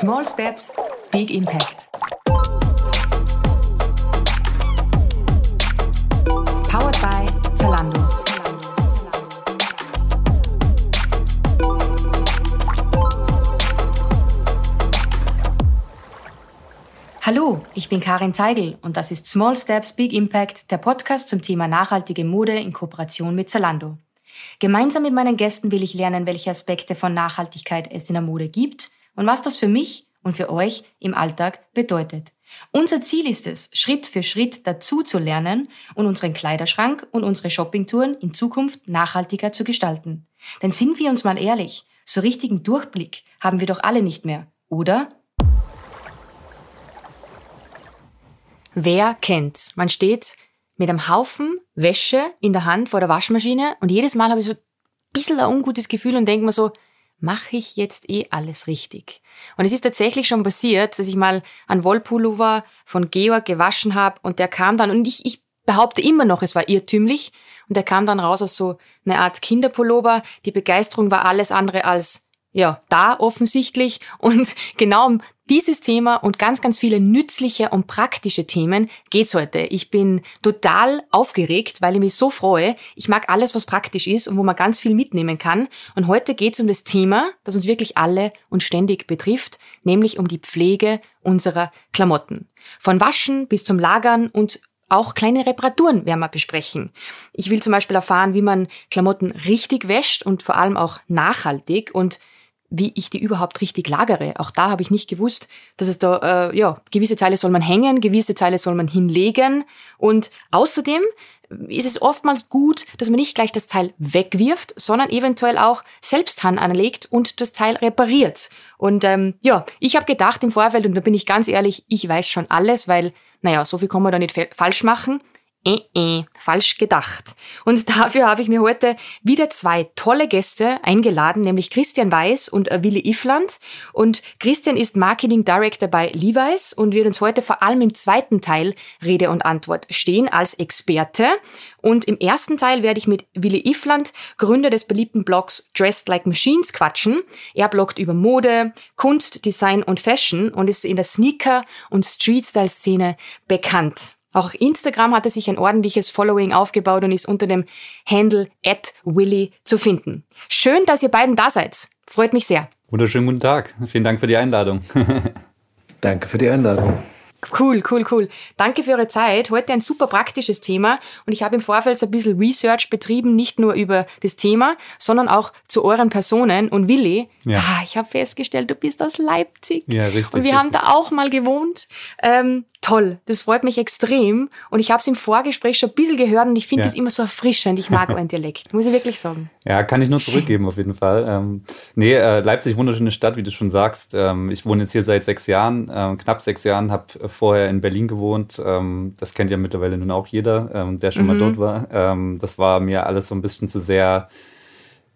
Small Steps, Big Impact. Powered by Zalando. Hallo, ich bin Karin Zeigel und das ist Small Steps, Big Impact, der Podcast zum Thema nachhaltige Mode in Kooperation mit Zalando. Gemeinsam mit meinen Gästen will ich lernen, welche Aspekte von Nachhaltigkeit es in der Mode gibt und was das für mich und für euch im Alltag bedeutet. Unser Ziel ist es, Schritt für Schritt dazu zu lernen und unseren Kleiderschrank und unsere Shoppingtouren in Zukunft nachhaltiger zu gestalten. Denn sind wir uns mal ehrlich, so richtigen Durchblick haben wir doch alle nicht mehr, oder? Wer kennt's? Man steht mit einem Haufen Wäsche in der Hand vor der Waschmaschine und jedes Mal habe ich so ein bisschen ein ungutes Gefühl und denke mir so, mache ich jetzt eh alles richtig? Und es ist tatsächlich schon passiert, dass ich mal einen Wollpullover von Georg gewaschen habe und der kam dann und ich, ich behaupte immer noch, es war irrtümlich und der kam dann raus als so eine Art Kinderpullover. Die Begeisterung war alles andere als ja, da offensichtlich. Und genau um dieses Thema und ganz, ganz viele nützliche und praktische Themen geht's heute. Ich bin total aufgeregt, weil ich mich so freue. Ich mag alles, was praktisch ist und wo man ganz viel mitnehmen kann. Und heute geht's um das Thema, das uns wirklich alle und ständig betrifft, nämlich um die Pflege unserer Klamotten. Von Waschen bis zum Lagern und auch kleine Reparaturen werden wir besprechen. Ich will zum Beispiel erfahren, wie man Klamotten richtig wäscht und vor allem auch nachhaltig und wie ich die überhaupt richtig lagere. Auch da habe ich nicht gewusst, dass es da, äh, ja, gewisse Teile soll man hängen, gewisse Teile soll man hinlegen. Und außerdem ist es oftmals gut, dass man nicht gleich das Teil wegwirft, sondern eventuell auch selbst Hand anlegt und das Teil repariert. Und ähm, ja, ich habe gedacht im Vorfeld, und da bin ich ganz ehrlich, ich weiß schon alles, weil, naja, so viel kann man da nicht falsch machen äh, äh, falsch gedacht. Und dafür habe ich mir heute wieder zwei tolle Gäste eingeladen, nämlich Christian Weiß und äh, Willi Ifland. Und Christian ist Marketing Director bei Levi's und wird uns heute vor allem im zweiten Teil Rede und Antwort stehen als Experte. Und im ersten Teil werde ich mit Willi Ifland, Gründer des beliebten Blogs Dressed Like Machines, quatschen. Er bloggt über Mode, Kunst, Design und Fashion und ist in der Sneaker- und Street-Style-Szene bekannt. Auch Instagram hatte sich ein ordentliches Following aufgebaut und ist unter dem Handle at Willy zu finden. Schön, dass ihr beiden da seid. Freut mich sehr. Wunderschönen guten Tag. Vielen Dank für die Einladung. Danke für die Einladung. Cool, cool, cool. Danke für eure Zeit. Heute ein super praktisches Thema und ich habe im Vorfeld so ein bisschen Research betrieben, nicht nur über das Thema, sondern auch zu euren Personen. Und Willi, ja. ah, ich habe festgestellt, du bist aus Leipzig. Ja, richtig. Und wir richtig. haben da auch mal gewohnt. Ähm, toll, das freut mich extrem. Und ich habe es im Vorgespräch schon ein bisschen gehört und ich finde ja. das immer so erfrischend. Ich mag euren Dialekt, muss ich wirklich sagen. Ja, kann ich nur zurückgeben auf jeden Fall. Ähm, nee, äh, Leipzig, wunderschöne Stadt, wie du schon sagst. Ähm, ich wohne jetzt hier seit sechs Jahren, äh, knapp sechs Jahren, habe vorher in Berlin gewohnt. Ähm, das kennt ja mittlerweile nun auch jeder, ähm, der schon mhm. mal dort war. Ähm, das war mir alles so ein bisschen zu sehr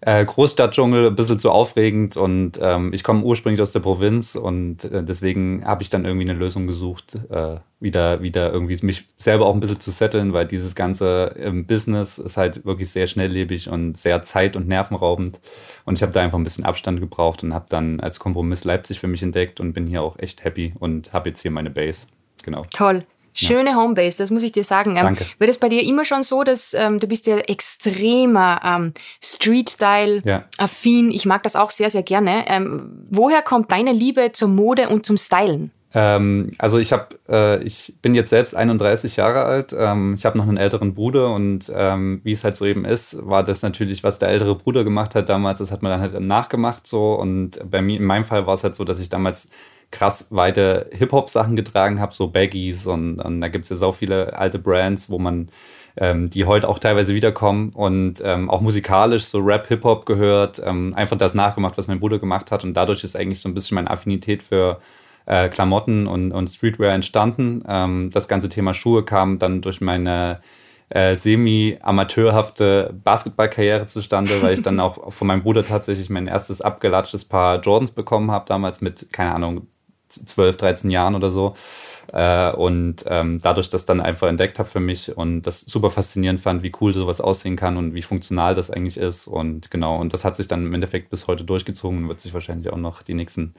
äh, Großstadtdschungel, ein bisschen zu aufregend und ähm, ich komme ursprünglich aus der Provinz und äh, deswegen habe ich dann irgendwie eine Lösung gesucht, äh, wieder, wieder irgendwie mich selber auch ein bisschen zu setteln, weil dieses ganze ähm, Business ist halt wirklich sehr schnelllebig und sehr zeit- und nervenraubend und ich habe da einfach ein bisschen Abstand gebraucht und habe dann als Kompromiss Leipzig für mich entdeckt und bin hier auch echt happy und habe jetzt hier meine Base. Genau. Toll. Schöne ja. Homebase, das muss ich dir sagen. Ähm, Danke. War das bei dir immer schon so, dass ähm, du bist ja extremer ähm, Street-Style-affin. Ja. Ich mag das auch sehr, sehr gerne. Ähm, woher kommt deine Liebe zur Mode und zum Stylen? Ähm, also ich habe, äh, ich bin jetzt selbst 31 Jahre alt. Ähm, ich habe noch einen älteren Bruder und ähm, wie es halt so eben ist, war das natürlich, was der ältere Bruder gemacht hat damals. Das hat man dann halt nachgemacht so. Und bei mir, in meinem Fall war es halt so, dass ich damals krass weite Hip-Hop-Sachen getragen habe, so Baggies und, und da gibt es ja so viele alte Brands, wo man ähm, die heute auch teilweise wiederkommen und ähm, auch musikalisch so Rap, Hip-Hop gehört, ähm, einfach das nachgemacht, was mein Bruder gemacht hat und dadurch ist eigentlich so ein bisschen meine Affinität für äh, Klamotten und, und Streetwear entstanden. Ähm, das ganze Thema Schuhe kam dann durch meine äh, semi-amateurhafte Basketballkarriere zustande, weil ich dann auch von meinem Bruder tatsächlich mein erstes abgelatschtes Paar Jordans bekommen habe, damals mit, keine Ahnung, 12, 13 Jahren oder so. Äh, und ähm, dadurch das dann einfach entdeckt habe für mich und das super faszinierend fand, wie cool sowas aussehen kann und wie funktional das eigentlich ist. Und genau, und das hat sich dann im Endeffekt bis heute durchgezogen und wird sich wahrscheinlich auch noch die nächsten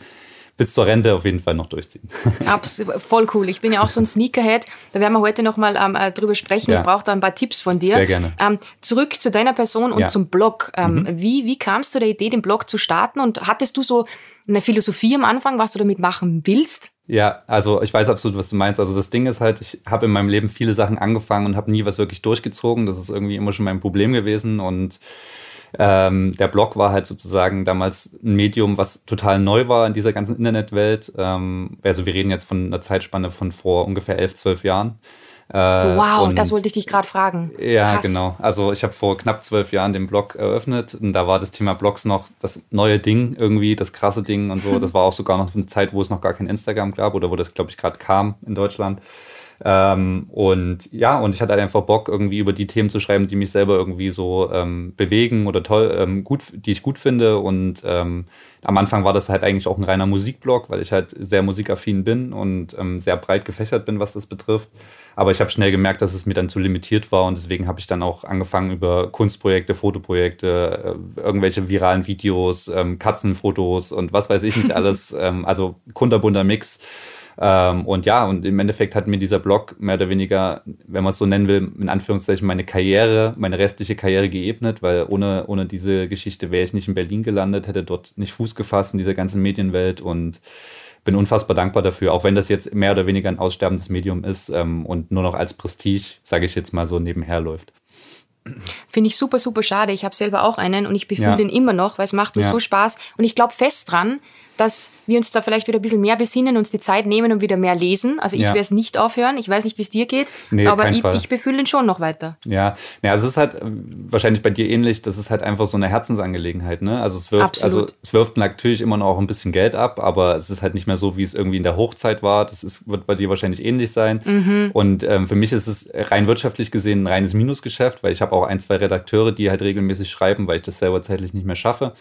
bis zur Rente auf jeden Fall noch durchziehen. Absolut, voll cool. Ich bin ja auch so ein Sneakerhead. Da werden wir heute nochmal ähm, äh, drüber sprechen. Ja. Ich brauche da ein paar Tipps von dir. Sehr gerne. Ähm, zurück zu deiner Person und ja. zum Blog. Ähm, mhm. wie, wie kamst du der Idee, den Blog zu starten? Und hattest du so eine Philosophie am Anfang, was du damit machen willst? Ja, also ich weiß absolut, was du meinst. Also das Ding ist halt, ich habe in meinem Leben viele Sachen angefangen und habe nie was wirklich durchgezogen. Das ist irgendwie immer schon mein Problem gewesen und ähm, der Blog war halt sozusagen damals ein Medium, was total neu war in dieser ganzen Internetwelt. Ähm, also wir reden jetzt von einer Zeitspanne von vor ungefähr elf, zwölf Jahren. Äh, wow, das wollte ich dich gerade fragen. Ja, Krass. genau. Also ich habe vor knapp zwölf Jahren den Blog eröffnet und da war das Thema Blogs noch das neue Ding irgendwie, das krasse Ding und so. Das war auch sogar noch eine Zeit, wo es noch gar kein Instagram gab oder wo das, glaube ich, gerade kam in Deutschland. Ähm, und ja, und ich hatte halt einfach Bock, irgendwie über die Themen zu schreiben, die mich selber irgendwie so ähm, bewegen oder toll, ähm, gut, die ich gut finde. Und ähm, am Anfang war das halt eigentlich auch ein reiner Musikblog, weil ich halt sehr musikaffin bin und ähm, sehr breit gefächert bin, was das betrifft. Aber ich habe schnell gemerkt, dass es mir dann zu limitiert war und deswegen habe ich dann auch angefangen über Kunstprojekte, Fotoprojekte, äh, irgendwelche viralen Videos, ähm, Katzenfotos und was weiß ich nicht alles. ähm, also kunterbunter Mix ähm, und ja, und im Endeffekt hat mir dieser Blog mehr oder weniger, wenn man es so nennen will, in Anführungszeichen meine Karriere, meine restliche Karriere geebnet, weil ohne, ohne diese Geschichte wäre ich nicht in Berlin gelandet, hätte dort nicht Fuß gefasst in dieser ganzen Medienwelt und bin unfassbar dankbar dafür, auch wenn das jetzt mehr oder weniger ein aussterbendes Medium ist ähm, und nur noch als Prestige, sage ich jetzt mal so, nebenher läuft. Finde ich super, super schade. Ich habe selber auch einen und ich befühle ja. den immer noch, weil es macht mir ja. so Spaß. Und ich glaube fest dran, dass wir uns da vielleicht wieder ein bisschen mehr besinnen, uns die Zeit nehmen und wieder mehr lesen. Also ich ja. werde es nicht aufhören. Ich weiß nicht, wie es dir geht, nee, aber ich, ich befühle ihn schon noch weiter. Ja, ja also es ist halt ähm, wahrscheinlich bei dir ähnlich, das ist halt einfach so eine Herzensangelegenheit. Ne? Also, es wirft, also es wirft natürlich immer noch ein bisschen Geld ab, aber es ist halt nicht mehr so, wie es irgendwie in der Hochzeit war. Das ist, wird bei dir wahrscheinlich ähnlich sein. Mhm. Und ähm, für mich ist es rein wirtschaftlich gesehen ein reines Minusgeschäft, weil ich habe auch ein, zwei Redakteure, die halt regelmäßig schreiben, weil ich das selber zeitlich nicht mehr schaffe.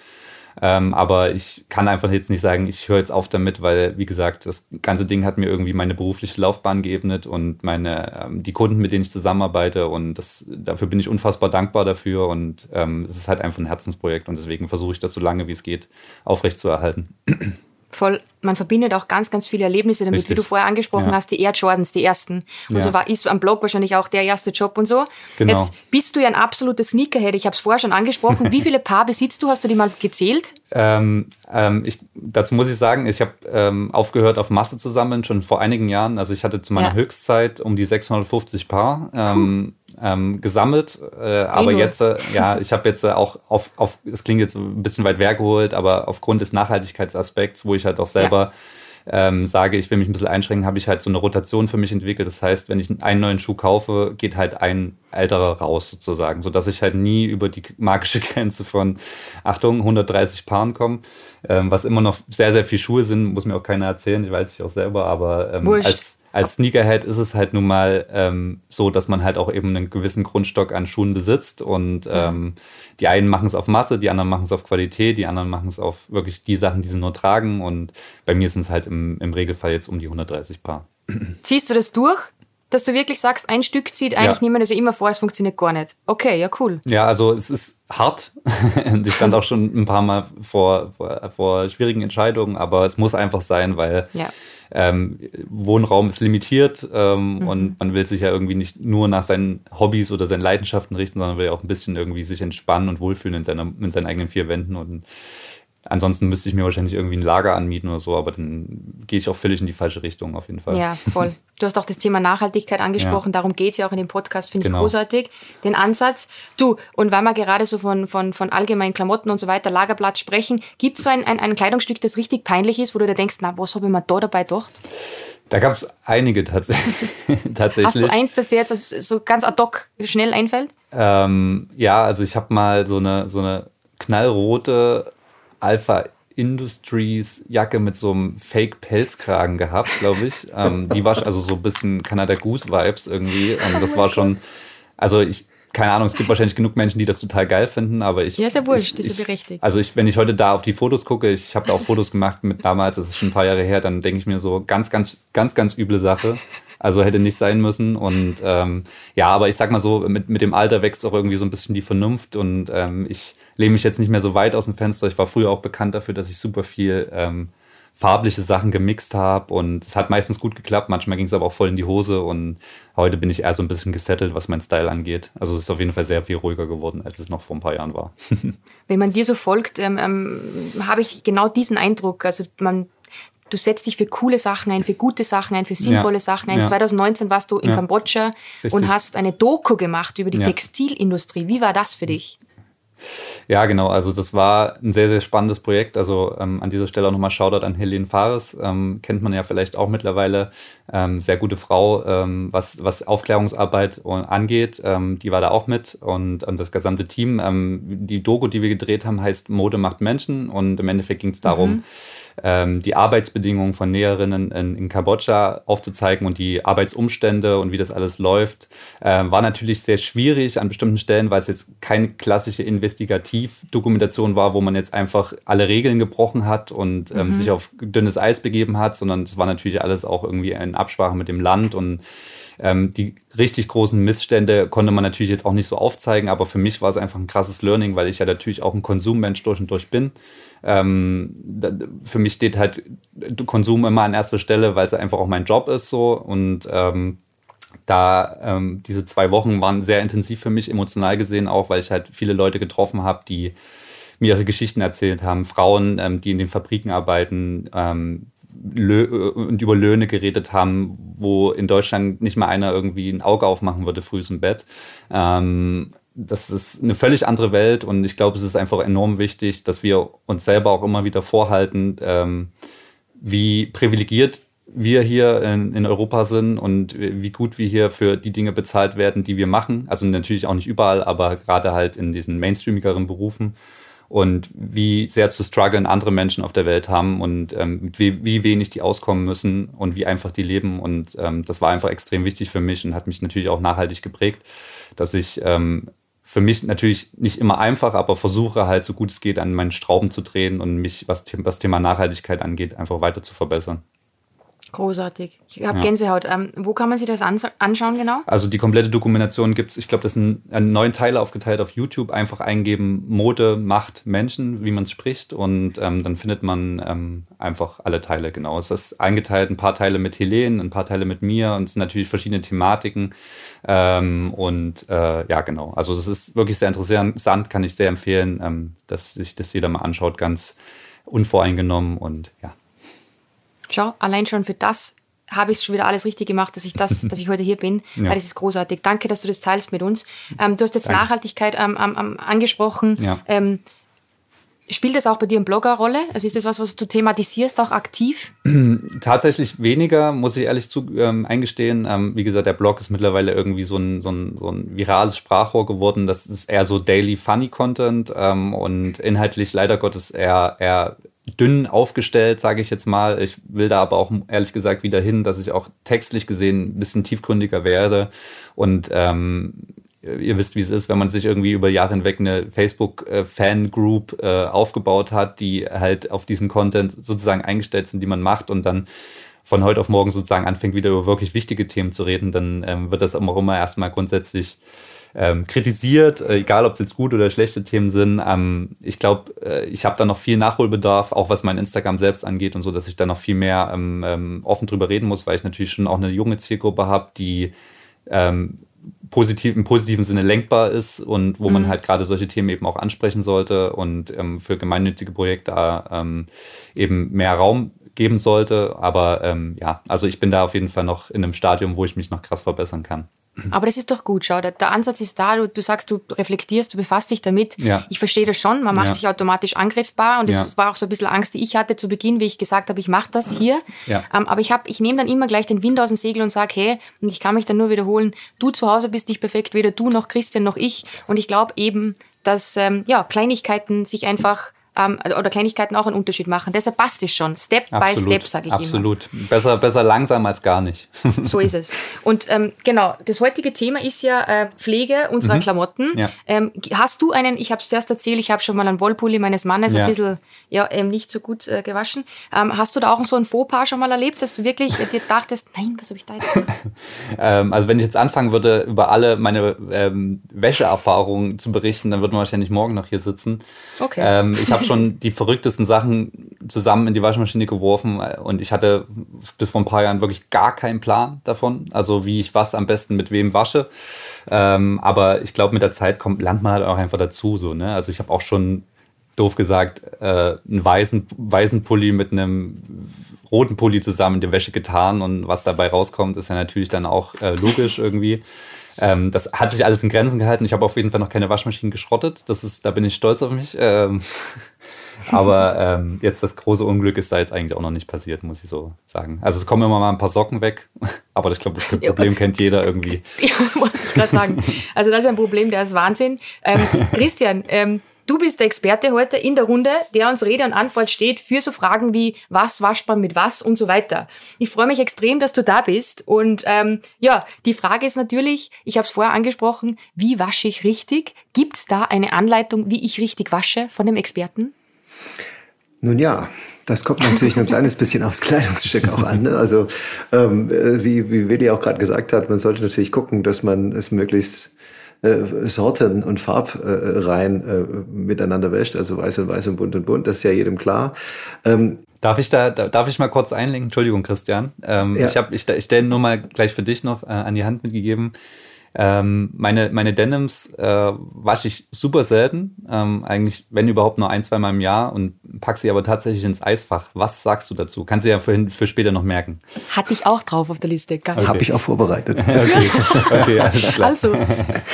Ähm, aber ich kann einfach jetzt nicht sagen, ich höre jetzt auf damit, weil, wie gesagt, das ganze Ding hat mir irgendwie meine berufliche Laufbahn geebnet und meine, ähm, die Kunden, mit denen ich zusammenarbeite. Und das, dafür bin ich unfassbar dankbar dafür. Und ähm, es ist halt einfach ein Herzensprojekt und deswegen versuche ich das so lange wie es geht aufrechtzuerhalten. voll, man verbindet auch ganz, ganz viele Erlebnisse damit, Richtig. wie du vorher angesprochen ja. hast, die Air Jordans, die ersten. Und ja. so war ist am Blog wahrscheinlich auch der erste Job und so. Genau. Jetzt bist du ja ein absoluter Sneakerhead. Ich habe es vorher schon angesprochen. wie viele Paar besitzt du? Hast du die mal gezählt? Ähm, ähm, ich, dazu muss ich sagen, ich habe ähm, aufgehört, auf Masse zu sammeln, schon vor einigen Jahren. Also ich hatte zu meiner ja. Höchstzeit um die 650 Paar. Ähm, ähm, gesammelt. Äh, aber jetzt, äh, ja, ich habe jetzt äh, auch auf, auf, es klingt jetzt ein bisschen weit hergeholt, aber aufgrund des Nachhaltigkeitsaspekts, wo ich halt auch selber ja. ähm, sage, ich will mich ein bisschen einschränken, habe ich halt so eine Rotation für mich entwickelt. Das heißt, wenn ich einen neuen Schuh kaufe, geht halt ein älterer raus sozusagen, sodass ich halt nie über die magische Grenze von, Achtung, 130 Paaren komme, ähm, was immer noch sehr, sehr viel Schuhe sind, muss mir auch keiner erzählen, ich weiß ich auch selber, aber ähm, als als Sneakerhead ist es halt nun mal ähm, so, dass man halt auch eben einen gewissen Grundstock an Schuhen besitzt und ähm, die einen machen es auf Masse, die anderen machen es auf Qualität, die anderen machen es auf wirklich die Sachen, die sie nur tragen und bei mir sind es halt im, im Regelfall jetzt um die 130 Paar. Ziehst du das durch? Dass du wirklich sagst, ein Stück zieht, eigentlich ja. wir das ja immer vor, es funktioniert gar nicht. Okay, ja, cool. Ja, also es ist hart. und ich stand auch schon ein paar Mal vor, vor, vor schwierigen Entscheidungen, aber es muss einfach sein, weil ja ähm, Wohnraum ist limitiert ähm, mhm. und man will sich ja irgendwie nicht nur nach seinen Hobbys oder seinen Leidenschaften richten, sondern will ja auch ein bisschen irgendwie sich entspannen und wohlfühlen in, seiner, in seinen eigenen vier Wänden und Ansonsten müsste ich mir wahrscheinlich irgendwie ein Lager anmieten oder so, aber dann gehe ich auch völlig in die falsche Richtung auf jeden Fall. Ja, voll. Du hast auch das Thema Nachhaltigkeit angesprochen, ja. darum geht es ja auch in dem Podcast, finde genau. ich großartig. Den Ansatz. Du, und weil wir gerade so von, von, von allgemeinen Klamotten und so weiter, Lagerplatz sprechen, gibt es so ein, ein, ein Kleidungsstück, das richtig peinlich ist, wo du dir denkst, na, was habe ich mir da dabei gedacht? Da gab es einige tats tatsächlich. Hast du eins, das dir jetzt so ganz ad hoc schnell einfällt? Ähm, ja, also ich habe mal so eine, so eine knallrote Alpha Industries Jacke mit so einem Fake-Pelzkragen gehabt, glaube ich. Ähm, die war also so ein bisschen Canada Goose Vibes irgendwie. Und das war schon, also ich, keine Ahnung, es gibt wahrscheinlich genug Menschen, die das total geil finden, aber ich. Ja, ist ja wurscht, ist ja berechtigt. Also ich, wenn ich heute da auf die Fotos gucke, ich habe da auch Fotos gemacht mit damals, das ist schon ein paar Jahre her, dann denke ich mir so, ganz, ganz, ganz, ganz üble Sache. Also hätte nicht sein müssen. Und ähm, ja, aber ich sag mal so, mit, mit dem Alter wächst auch irgendwie so ein bisschen die Vernunft und ähm, ich lehne mich jetzt nicht mehr so weit aus dem Fenster. Ich war früher auch bekannt dafür, dass ich super viel ähm, farbliche Sachen gemixt habe und es hat meistens gut geklappt, manchmal ging es aber auch voll in die Hose und heute bin ich eher so ein bisschen gesettelt, was mein Style angeht. Also es ist auf jeden Fall sehr viel ruhiger geworden, als es noch vor ein paar Jahren war. Wenn man dir so folgt, ähm, ähm, habe ich genau diesen Eindruck. Also man du setzt dich für coole Sachen ein, für gute Sachen ein, für sinnvolle ja. Sachen ein. Ja. 2019 warst du in ja. Kambodscha Richtig. und hast eine Doku gemacht über die Textilindustrie. Wie war das für dich? Ja, genau. Also das war ein sehr, sehr spannendes Projekt. Also ähm, an dieser Stelle auch nochmal Shoutout an Helene Fares. Ähm, kennt man ja vielleicht auch mittlerweile. Ähm, sehr gute Frau, ähm, was, was Aufklärungsarbeit angeht. Ähm, die war da auch mit und, und das gesamte Team. Ähm, die Doku, die wir gedreht haben, heißt Mode macht Menschen. Und im Endeffekt ging es darum, mhm die Arbeitsbedingungen von Näherinnen in, in, Kambodscha aufzuzeigen und die Arbeitsumstände und wie das alles läuft, äh, war natürlich sehr schwierig an bestimmten Stellen, weil es jetzt keine klassische Investigativdokumentation war, wo man jetzt einfach alle Regeln gebrochen hat und ähm, mhm. sich auf dünnes Eis begeben hat, sondern es war natürlich alles auch irgendwie in Absprache mit dem Land und ähm, die richtig großen Missstände konnte man natürlich jetzt auch nicht so aufzeigen, aber für mich war es einfach ein krasses Learning, weil ich ja natürlich auch ein Konsummensch durch und durch bin. Ähm, für mich steht halt Konsum immer an erster Stelle, weil es einfach auch mein Job ist so und ähm, da ähm, diese zwei Wochen waren sehr intensiv für mich emotional gesehen auch, weil ich halt viele Leute getroffen habe, die mir ihre Geschichten erzählt haben, Frauen, ähm, die in den Fabriken arbeiten, ähm, und über Löhne geredet haben, wo in Deutschland nicht mal einer irgendwie ein Auge aufmachen würde früh im Bett. Ähm, das ist eine völlig andere Welt und ich glaube, es ist einfach enorm wichtig, dass wir uns selber auch immer wieder vorhalten, ähm, wie privilegiert wir hier in, in, Europa sind und wie gut wir hier für die Dinge bezahlt werden, die wir machen. Also natürlich auch nicht überall, aber gerade halt in diesen mainstreamigeren Berufen und wie sehr zu strugglen andere Menschen auf der Welt haben und ähm, wie, wie, wenig die auskommen müssen und wie einfach die leben. Und ähm, das war einfach extrem wichtig für mich und hat mich natürlich auch nachhaltig geprägt, dass ich ähm, für mich natürlich nicht immer einfach, aber versuche halt so gut es geht an meinen Strauben zu drehen und mich, was, was Thema Nachhaltigkeit angeht, einfach weiter zu verbessern. Großartig. Ich habe ja. Gänsehaut. Ähm, wo kann man sich das anschauen genau? Also die komplette Dokumentation gibt es, ich glaube, das sind neun Teile aufgeteilt auf YouTube. Einfach eingeben, Mode, Macht, Menschen, wie man es spricht. Und ähm, dann findet man ähm, einfach alle Teile genau. Es ist eingeteilt, ein paar Teile mit Helene, ein paar Teile mit mir und es sind natürlich verschiedene Thematiken. Ähm, und äh, ja, genau. Also das ist wirklich sehr interessant, kann ich sehr empfehlen, ähm, dass sich das jeder mal anschaut, ganz unvoreingenommen und ja schau, allein schon für das habe ich schon wieder alles richtig gemacht, dass ich das, dass ich heute hier bin. Ja. Weil das ist großartig. Danke, dass du das teilst mit uns. Ähm, du hast jetzt Danke. Nachhaltigkeit ähm, ähm, angesprochen. Ja. Ähm, spielt das auch bei dir im Blogger Rolle? Also ist das was, was du thematisierst, auch aktiv? Tatsächlich weniger, muss ich ehrlich zu, ähm, eingestehen. Ähm, wie gesagt, der Blog ist mittlerweile irgendwie so ein, so, ein, so ein virales Sprachrohr geworden. Das ist eher so Daily Funny Content ähm, und inhaltlich leider Gottes eher, eher dünn aufgestellt, sage ich jetzt mal. Ich will da aber auch ehrlich gesagt wieder hin, dass ich auch textlich gesehen ein bisschen tiefgründiger werde. Und ähm, ihr wisst, wie es ist, wenn man sich irgendwie über Jahre hinweg eine Facebook-Fan-Group äh, aufgebaut hat, die halt auf diesen Content sozusagen eingestellt sind, die man macht und dann von heute auf morgen sozusagen anfängt, wieder über wirklich wichtige Themen zu reden, dann ähm, wird das auch immer erstmal grundsätzlich ähm, kritisiert, äh, egal ob es jetzt gute oder schlechte Themen sind. Ähm, ich glaube, äh, ich habe da noch viel Nachholbedarf, auch was mein Instagram selbst angeht und so, dass ich da noch viel mehr offen drüber reden muss, weil ich natürlich schon auch eine junge Zielgruppe habe, die positiv, im positiven Sinne lenkbar ist und wo mhm. man halt gerade solche Themen eben auch ansprechen sollte und ähm, für gemeinnützige Projekte ähm, eben mehr Raum geben sollte. Aber ähm, ja, also ich bin da auf jeden Fall noch in einem Stadium, wo ich mich noch krass verbessern kann. Aber das ist doch gut, schau, der, der Ansatz ist da, du, du, sagst, du reflektierst, du befasst dich damit. Ja. Ich verstehe das schon, man macht ja. sich automatisch angriffbar und das ja. war auch so ein bisschen Angst, die ich hatte zu Beginn, wie ich gesagt habe, ich mache das hier. Ja. Ähm, aber ich, hab, ich nehme dann immer gleich den Wind aus dem Segel und sage, hey, und ich kann mich dann nur wiederholen, du zu Hause bist nicht perfekt, weder du noch Christian noch ich. Und ich glaube eben, dass ähm, ja, Kleinigkeiten sich einfach ähm, oder Kleinigkeiten auch einen Unterschied machen. Deshalb passt es schon. Step Absolut. by Step, sage ich Absolut. immer. Absolut. Besser, besser langsam als gar nicht. so ist es. Und ähm, genau, das heutige Thema ist ja äh, Pflege unserer mhm. Klamotten. Ja. Ähm, hast du einen, ich habe es zuerst erzählt, ich habe schon mal einen Wollpulli meines Mannes ja. ein bisschen ja, ähm, nicht so gut äh, gewaschen. Ähm, hast du da auch so ein Fauxpas schon mal erlebt, dass du wirklich äh, dir dachtest, nein, was habe ich da jetzt ähm, also wenn ich jetzt anfangen würde, über alle meine ähm, Wäscheerfahrungen zu berichten, dann würden wir wahrscheinlich morgen noch hier sitzen. Okay. Ich habe einfach schon die verrücktesten Sachen zusammen in die Waschmaschine geworfen und ich hatte bis vor ein paar Jahren wirklich gar keinen Plan davon, also wie ich was am besten mit wem wasche. Ähm, aber ich glaube, mit der Zeit kommt, lernt man halt auch einfach dazu. So, ne? Also ich habe auch schon doof gesagt, äh, einen weißen, weißen Pulli mit einem roten Pulli zusammen in die Wäsche getan und was dabei rauskommt, ist ja natürlich dann auch äh, logisch irgendwie. Ähm, das hat sich alles in Grenzen gehalten. Ich habe auf jeden Fall noch keine Waschmaschinen geschrottet. Das ist, da bin ich stolz auf mich. Ähm, aber ähm, jetzt das große Unglück ist da jetzt eigentlich auch noch nicht passiert, muss ich so sagen. Also es kommen immer mal ein paar Socken weg, aber ich glaube, das Problem kennt jeder irgendwie. Ja, wollte ich gerade sagen. Also das ist ein Problem, der ist Wahnsinn. Ähm, Christian, ähm, Du bist der Experte heute in der Runde, der uns Rede und Antwort steht für so Fragen wie was wascht man mit was und so weiter. Ich freue mich extrem, dass du da bist. Und ähm, ja, die Frage ist natürlich, ich habe es vorher angesprochen, wie wasche ich richtig? Gibt es da eine Anleitung, wie ich richtig wasche von dem Experten? Nun ja, das kommt natürlich ein kleines bisschen aufs Kleidungsstück auch an. Ne? Also ähm, äh, wie, wie Willi auch gerade gesagt hat, man sollte natürlich gucken, dass man es möglichst äh, Sorten und Farbreihen äh, miteinander wäscht, also weiß und weiß und bunt und bunt, das ist ja jedem klar. Ähm, Darf ich da, darf ich mal kurz einlenken? Entschuldigung, Christian. Ähm, ja. Ich habe, ich, ich stelle nur mal gleich für dich noch äh, an die Hand mitgegeben. Ähm, meine, meine Denims äh, wasche ich super selten, ähm, eigentlich wenn überhaupt nur ein, zwei Mal im Jahr und pack sie aber tatsächlich ins Eisfach. Was sagst du dazu? Kannst du ja für, für später noch merken. Hatte ich auch drauf auf der Liste. Okay. Habe ich auch vorbereitet. okay. okay, alles klar. Also,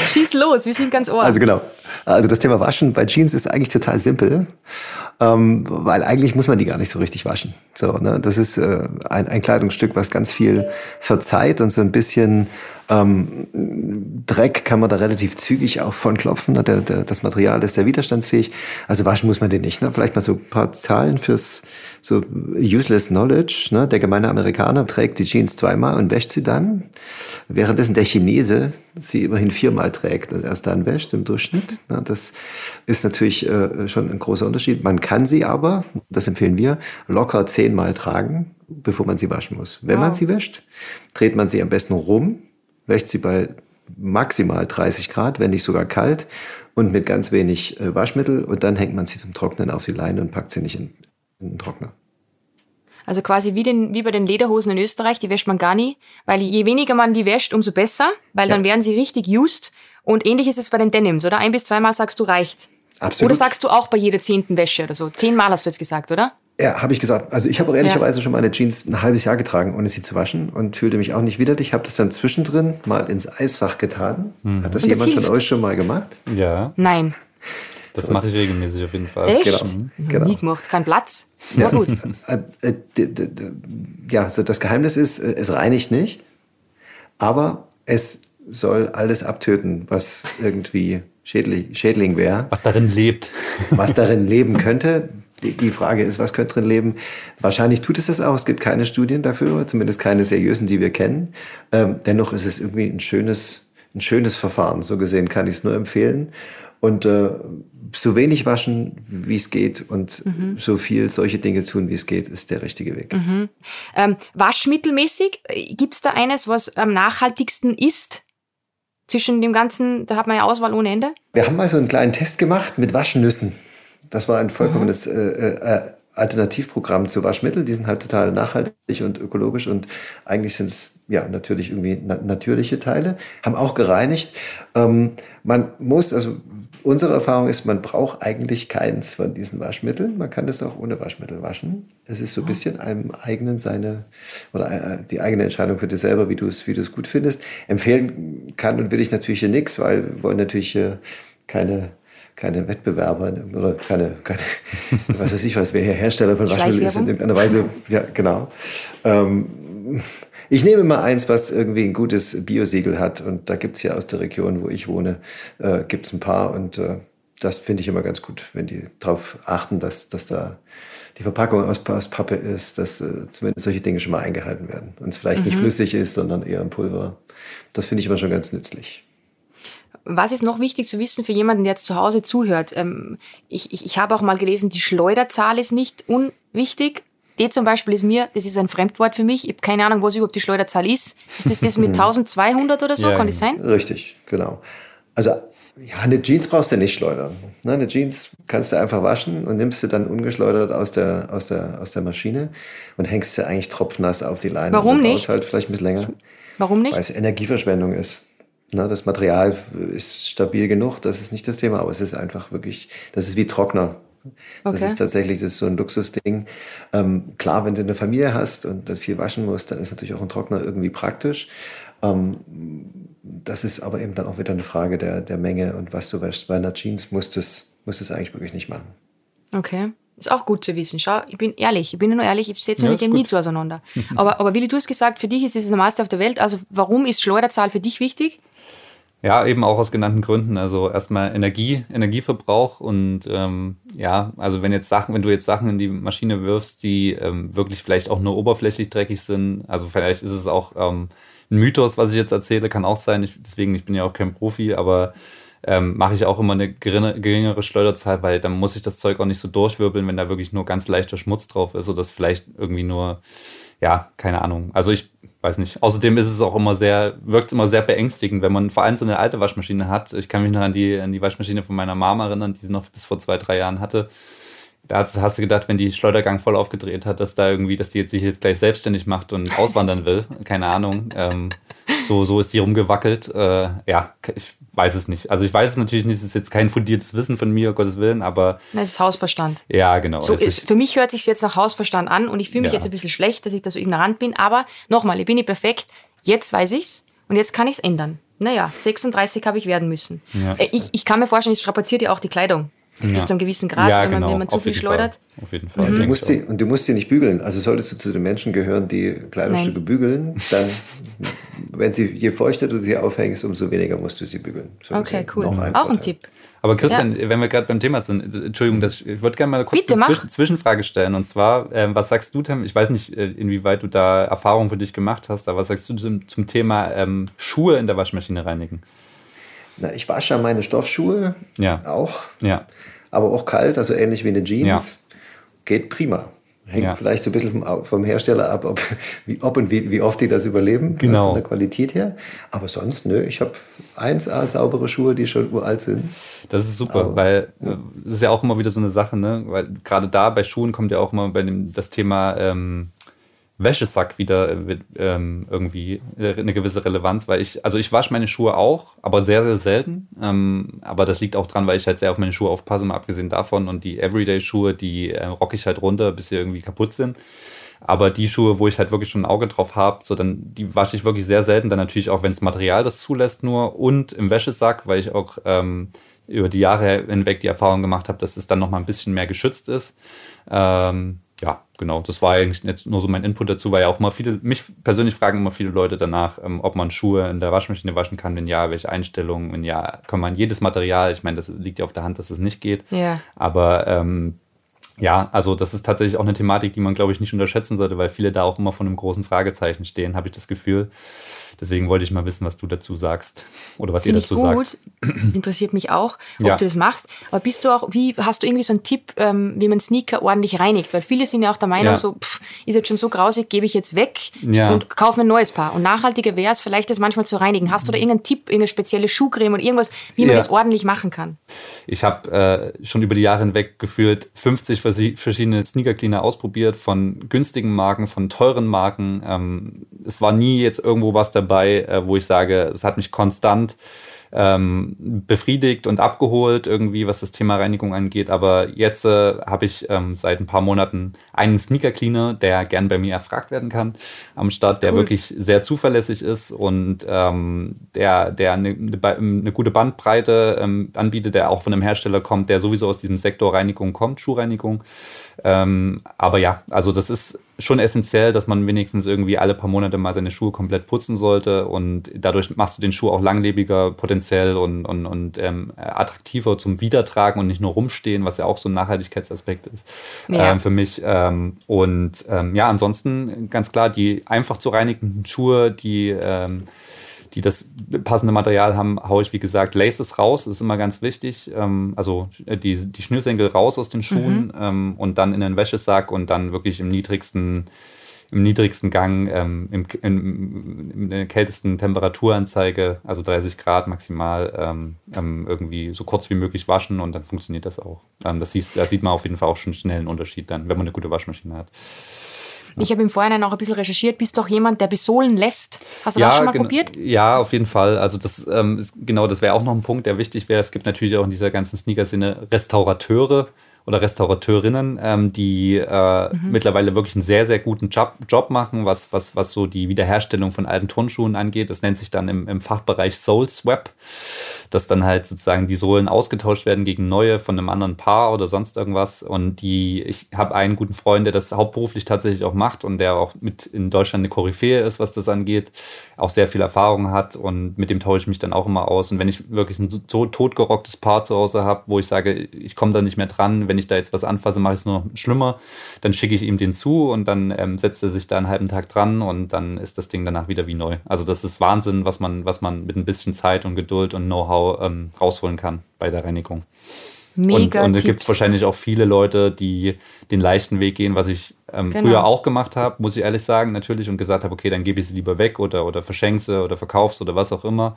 schieß los, wir sind ganz ohr. Also genau. Also das Thema Waschen bei Jeans ist eigentlich total simpel. Ähm, weil eigentlich muss man die gar nicht so richtig waschen. So, ne? Das ist äh, ein, ein Kleidungsstück, was ganz viel verzeiht und so ein bisschen ähm, Dreck kann man da relativ zügig auch von klopfen. Ne? Der, der, das Material ist sehr widerstandsfähig. Also waschen muss man den nicht. Ne? Vielleicht mal so ein paar Zahlen fürs so useless knowledge. Ne? Der gemeine Amerikaner trägt die Jeans zweimal und wäscht sie dann, währenddessen der Chinese sie immerhin viermal trägt und erst dann wäscht im Durchschnitt. Ne? Das ist natürlich äh, schon ein großer Unterschied. Man kann sie aber, das empfehlen wir, locker zehnmal tragen, bevor man sie waschen muss. Wenn wow. man sie wäscht, dreht man sie am besten rum wäscht sie bei maximal 30 Grad, wenn nicht sogar kalt und mit ganz wenig äh, Waschmittel und dann hängt man sie zum Trocknen auf die Leine und packt sie nicht in, in den Trockner. Also quasi wie, den, wie bei den Lederhosen in Österreich, die wäscht man gar nie, weil je weniger man die wäscht, umso besser, weil ja. dann werden sie richtig used. Und ähnlich ist es bei den Denims, oder? Ein bis zweimal sagst du reicht. Absolut. Oder sagst du auch bei jeder zehnten Wäsche oder so? Zehnmal hast du jetzt gesagt, oder? Ja, habe ich gesagt. Also ich habe auch ehrlicherweise ja. schon meine Jeans ein halbes Jahr getragen, ohne sie zu waschen und fühlte mich auch nicht widerlich. Habe das dann zwischendrin mal ins Eisfach getan. Mhm. Hat das, das jemand hilft. von euch schon mal gemacht? Ja. Nein. Das mache ich regelmäßig auf jeden Fall. Echt? Genau. Mhm. genau. Nie gemacht. Kein Platz. Ja, gut. Äh, äh, ja, also das Geheimnis ist, äh, es reinigt nicht, aber es soll alles abtöten, was irgendwie Schädling, Schädling wäre. Was darin lebt. Was darin leben könnte die Frage ist, was könnte drin leben? Wahrscheinlich tut es das auch. Es gibt keine Studien dafür, zumindest keine seriösen, die wir kennen. Ähm, dennoch ist es irgendwie ein schönes, ein schönes Verfahren. So gesehen kann ich es nur empfehlen. Und äh, so wenig waschen, wie es geht und mhm. so viel solche Dinge tun, wie es geht, ist der richtige Weg. Mhm. Ähm, waschmittelmäßig, gibt es da eines, was am nachhaltigsten ist? Zwischen dem Ganzen, da hat man ja Auswahl ohne Ende. Wir haben mal so einen kleinen Test gemacht mit Waschnüssen. Das war ein vollkommenes äh, äh, Alternativprogramm zu Waschmittel. Die sind halt total nachhaltig und ökologisch und eigentlich sind es ja natürlich irgendwie na natürliche Teile. Haben auch gereinigt. Ähm, man muss, also unsere Erfahrung ist, man braucht eigentlich keins von diesen Waschmitteln. Man kann das auch ohne Waschmittel waschen. Es ist so ein bisschen einem eigenen seine oder äh, die eigene Entscheidung für dich selber, wie du es wie du es gut findest. Empfehlen kann und will ich natürlich hier nichts, weil wir wollen natürlich hier keine keine Wettbewerber oder keine, keine was weiß ich was, wer hier Hersteller von Waschmittel ist in irgendeiner Weise. Ja, genau. Ähm, ich nehme mal eins, was irgendwie ein gutes Biosiegel hat. Und da gibt's ja aus der Region, wo ich wohne, äh, gibt's ein paar. Und äh, das finde ich immer ganz gut, wenn die darauf achten, dass, dass da die Verpackung aus, aus Pappe ist, dass äh, zumindest solche Dinge schon mal eingehalten werden. Und es vielleicht mhm. nicht flüssig ist, sondern eher ein Pulver. Das finde ich immer schon ganz nützlich. Was ist noch wichtig zu wissen für jemanden, der jetzt zu Hause zuhört? Ähm, ich, ich, ich habe auch mal gelesen, die Schleuderzahl ist nicht unwichtig. D zum Beispiel ist mir, das ist ein Fremdwort für mich. Ich habe keine Ahnung, was überhaupt die Schleuderzahl ist. Ist das das mit 1200 oder so? Ja, Kann das sein? Richtig, genau. Also Ja, eine Jeans brauchst du nicht schleudern. Ne, eine Jeans kannst du einfach waschen und nimmst sie dann ungeschleudert aus der, aus der, aus der Maschine und hängst sie eigentlich tropfnass auf die Leine. Warum nicht? halt vielleicht ein bisschen länger. Warum nicht? Weil es Energieverschwendung ist. Na, das Material ist stabil genug, das ist nicht das Thema, aber es ist einfach wirklich, das ist wie Trockner. Das Okay. ist tatsächlich das ist so ein Luxusding. Ähm, klar, wenn du eine Familie hast und das viel waschen musst, dann ist natürlich auch ein Trockner irgendwie praktisch. Ähm, das ist aber eben dann auch wieder eine Frage der, der Menge und was du wäschst. Bei einer Jeans musst du es musst du es eigentlich wirklich nicht machen. Okay. Ist auch gut zu wissen. Schau, ich bin ehrlich. Ich bin nur ehrlich, ich setze mich Ja, mit dem gut. nie so auseinander. aber, aber Willi, du hast gesagt, für dich ist es das Normalste auf der Welt. Also warum ist Schleuderzahl für dich wichtig? Ja, eben auch aus genannten Gründen. Also erstmal Energie, Energieverbrauch und ähm, ja, also wenn jetzt Sachen, wenn du jetzt Sachen in die Maschine wirfst, die ähm, wirklich vielleicht auch nur oberflächlich dreckig sind, also vielleicht ist es auch ähm, ein Mythos, was ich jetzt erzähle, kann auch sein. Ich, deswegen, ich bin ja auch kein Profi, aber ähm, mache ich auch immer eine geringe, geringere Schleuderzahl, weil dann muss ich das Zeug auch nicht so durchwirbeln, wenn da wirklich nur ganz leichter Schmutz drauf ist oder das vielleicht irgendwie nur, ja, keine Ahnung. Also ich weiß nicht. Außerdem ist es auch immer sehr, wirkt es immer sehr beängstigend, wenn man vor allem so eine alte Waschmaschine hat. Ich kann mich noch an die, an die Waschmaschine von meiner Mama erinnern, die sie noch bis vor zwei, drei Jahren hatte. Da hast, du gedacht, wenn die Schleudergang voll aufgedreht hat, dass da irgendwie, dass die jetzt sich jetzt gleich selbstständig macht und auswandern will. Keine Ahnung. Ähm, so, so ist die rumgewackelt. Äh, ja, ich weiß es nicht. Also ich weiß es natürlich nicht, es ist jetzt kein fundiertes Wissen von mir, um Gottes Willen, aber Das ist Hausverstand. ja, genau. So es ist, für mich hört sich jetzt nach Hausverstand an und ich fühle mich Ja. jetzt ein bisschen schlecht, dass ich da so ignorant bin. Aber nochmal, ich bin nicht perfekt. Jetzt weiß ich's und jetzt kann ich's ändern. Naja, 36 habe ich werden müssen. Ja. Äh, ich, ich kann mir vorstellen, es strapaziert ja auch die Kleidung. Bis zu einem gewissen Grad, ja, wenn, man, genau, wenn man zu auf viel schleudert. Fall. Auf jeden Fall. Und, du musst sie, und du musst sie nicht bügeln. Also solltest du zu den Menschen gehören, die Kleidungsstücke Nein. bügeln, dann, wenn sie, je feuchter du sie aufhängst, umso weniger musst du sie bügeln. So Okay, cool. noch Auch ein. Tipp. Aber Christian, wenn wir gerade beim Thema sind, Entschuldigung, das, ich würde gerne mal kurz Bitte, eine mach. Zwischen Zwischenfrage stellen. Und zwar, ähm, was sagst du, Tim? Ich weiß nicht, äh, inwieweit du da Erfahrungen für dich gemacht hast, aber was sagst du zum, zum Thema ähm, Schuhe in der Waschmaschine reinigen? Na, ich wasche ja meine Stoffschuhe Ja. auch, Ja. aber auch kalt, also ähnlich wie eine Jeans. Geht prima. Hängt Ja. vielleicht so ein bisschen vom, vom Hersteller ab, ob, wie, ob und wie, wie oft die das überleben, äh, Genau. von der Qualität her. Aber sonst, nö, ich habe 1A saubere Schuhe, die schon uralt sind. Das ist super, Aber- weil äh, es ist ja auch immer wieder so eine Sache, ne? Weil gerade da bei Schuhen kommt ja auch immer bei dem das Thema ähm, Wäschesack wieder äh, ähm, irgendwie äh, eine gewisse Relevanz, weil ich, also ich wasche meine Schuhe auch, aber sehr, sehr selten. Ähm, aber das liegt auch dran, weil ich halt sehr auf meine Schuhe aufpasse, mal abgesehen davon. Und die Everyday-Schuhe, die äh, rocke ich halt runter, bis sie irgendwie kaputt sind. Aber die Schuhe, wo ich halt wirklich schon ein Auge drauf habe, so dann, die wasche ich wirklich sehr selten. Dann natürlich auch, wenn das Material das zulässt, nur und im Wäschesack, weil ich auch ähm, über die Jahre hinweg die Erfahrung gemacht habe, dass es dann noch mal ein bisschen mehr geschützt ist. Ähm, ja, genau. Das war eigentlich jetzt nur so mein Input dazu, weil ja auch mal viele, mich persönlich fragen immer viele Leute danach, ähm, ob man Schuhe in der Waschmaschine waschen kann. Wenn ja, welche Einstellungen? Wenn ja, kann man jedes Material. Ich meine, das liegt ja auf der Hand, dass es nicht geht. Ja. Aber ähm, ja, also das ist tatsächlich auch eine Thematik, die man, glaube ich, nicht unterschätzen sollte, weil viele da auch immer vor einem großen Fragezeichen stehen, habe ich das Gefühl. Deswegen wollte ich mal wissen, was du dazu sagst oder was Finde ihr ich dazu gut. sagt. Interessiert mich auch, ob Ja. du das machst. Aber bist du auch, wie, hast du irgendwie so einen Tipp, ähm, wie man Sneaker ordentlich reinigt? Weil viele sind ja auch der Meinung, Ja. so, pff, ist jetzt schon so grausig, gebe ich jetzt weg Ja. und kaufe mir ein neues Paar. Und nachhaltiger wäre es vielleicht, das manchmal zu reinigen. Hast du da irgendeinen Tipp, irgendeine spezielle Schuhcreme oder irgendwas, wie man das ordentlich machen kann? Ich habe äh, schon über die Jahre hinweg gefühlt 50 versi- verschiedene Sneaker Cleaner ausprobiert, von günstigen Marken, von teuren Marken. Ähm, es war nie jetzt irgendwo was dabei, äh, wo ich sage, es hat mich konstant ähm, befriedigt und abgeholt, irgendwie, was das Thema Reinigung angeht. Aber jetzt äh, habe ich ähm, seit ein paar Monaten einen Sneaker Cleaner, der gern bei mir erfragt werden kann, am Start, der Cool. wirklich sehr zuverlässig ist und ähm, der, der eine, eine, gute Bandbreite ähm, anbietet, der auch von einem Hersteller kommt, der sowieso aus diesem Sektor Reinigung kommt, Schuhreinigung. Ähm, aber ja, also das ist schon essentiell, dass man wenigstens irgendwie alle paar Monate mal seine Schuhe komplett putzen sollte und dadurch machst du den Schuh auch langlebiger potenziell und, und, und ähm, attraktiver zum Wiedertragen und nicht nur rumstehen, was ja auch so ein Nachhaltigkeitsaspekt ist Ja. ähm, für mich. Ähm, und ähm, ja, ansonsten ganz klar, die einfach zu reinigenden Schuhe, die ähm, die das passende Material haben, haue ich, wie gesagt, Laces raus, das ist immer ganz wichtig. Ähm, also äh, die, die Schnürsenkel raus aus den Schuhen ähm, und dann in den Wäschesack und dann wirklich im niedrigsten, im niedrigsten Gang, ähm, im, im, in der kältesten Temperaturanzeige, also 30 Grad maximal, ähm, ähm, irgendwie so kurz wie möglich waschen und dann funktioniert das auch. Ähm, das siehst, da sieht man auf jeden Fall auch schon schnell einen Unterschied dann, wenn man eine gute Waschmaschine hat. Ich habe im Vorhinein auch ein bisschen recherchiert. Bist doch jemand, der besohlen lässt? Hast du ja, das schon mal probiert? Ja, auf jeden Fall. Also das ähm, ist, genau, das wäre auch noch ein Punkt, der wichtig wäre. Es gibt natürlich auch in dieser ganzen Sneaker-Sinne Restaurateure, oder Restaurateurinnen, ähm, die äh, mhm. mittlerweile wirklich einen sehr, sehr guten Job, Job machen, was, was, was so die Wiederherstellung von alten Turnschuhen angeht. Das nennt sich dann im, im Fachbereich Soul Swap, dass dann halt sozusagen die Sohlen ausgetauscht werden gegen neue von einem anderen Paar oder sonst irgendwas. Und die, ich habe einen guten Freund, der das hauptberuflich tatsächlich auch macht und der auch mit in Deutschland eine Koryphäe ist, was das angeht, auch sehr viel Erfahrung hat und mit dem tausche ich mich dann auch immer aus. Und wenn ich wirklich ein so totgerocktes Paar zu Hause habe, wo ich sage, ich komme da nicht mehr dran, wenn ich da jetzt was anfasse, mache ich es nur schlimmer. Dann schicke ich ihm den zu und dann ähm, setzt er sich da einen halben Tag dran und dann ist das Ding danach wieder wie neu. Also das ist Wahnsinn, was man, was man mit ein bisschen Zeit und Geduld und Know-how ähm, rausholen kann bei der Reinigung. Mega und, und da gibt es wahrscheinlich auch viele Leute, die den leichten Weg gehen, was ich ähm, genau. früher auch gemacht habe, muss ich ehrlich sagen, natürlich, und gesagt habe, okay, dann gebe ich sie lieber weg oder, oder verschenke sie oder verkaufst oder was auch immer.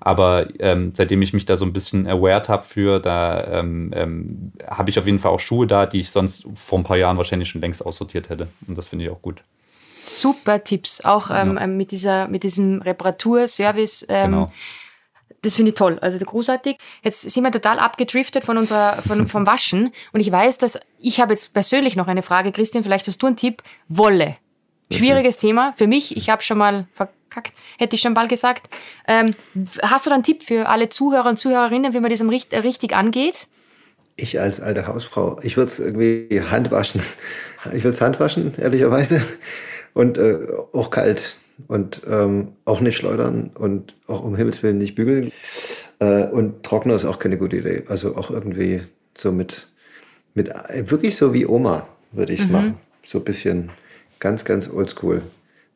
Aber ähm, seitdem ich mich da so ein bisschen aware habe für, da ähm, ähm, habe ich auf jeden Fall auch Schuhe da, die ich sonst vor ein paar Jahren wahrscheinlich schon längst aussortiert hätte. Und das finde ich auch gut. Super Tipps, auch ähm, ja. mit, dieser, mit diesem Reparaturservice. Ähm, genau. Das finde ich toll, also großartig. Jetzt sind wir total abgedriftet von unserer, von, vom Waschen. Und ich weiß, dass ich habe jetzt persönlich noch eine Frage. Christian, vielleicht hast du einen Tipp. Wolle. Schwieriges okay. Thema für mich. Ich habe schon mal verkackt, hätte ich schon bald gesagt. Ähm, hast du da einen Tipp für alle Zuhörer und Zuhörerinnen, wie man das richtig angeht? Ich als alte Hausfrau, ich würde es irgendwie handwaschen. Ich würde es handwaschen, ehrlicherweise. Und äh, auch kalt. Und ähm, auch nicht schleudern und auch um Himmels Willen nicht bügeln. Äh, und Trockner ist auch keine gute Idee. Also auch irgendwie so mit, mit wirklich so wie Oma würde ich es mhm. machen. So ein bisschen ganz, ganz oldschool.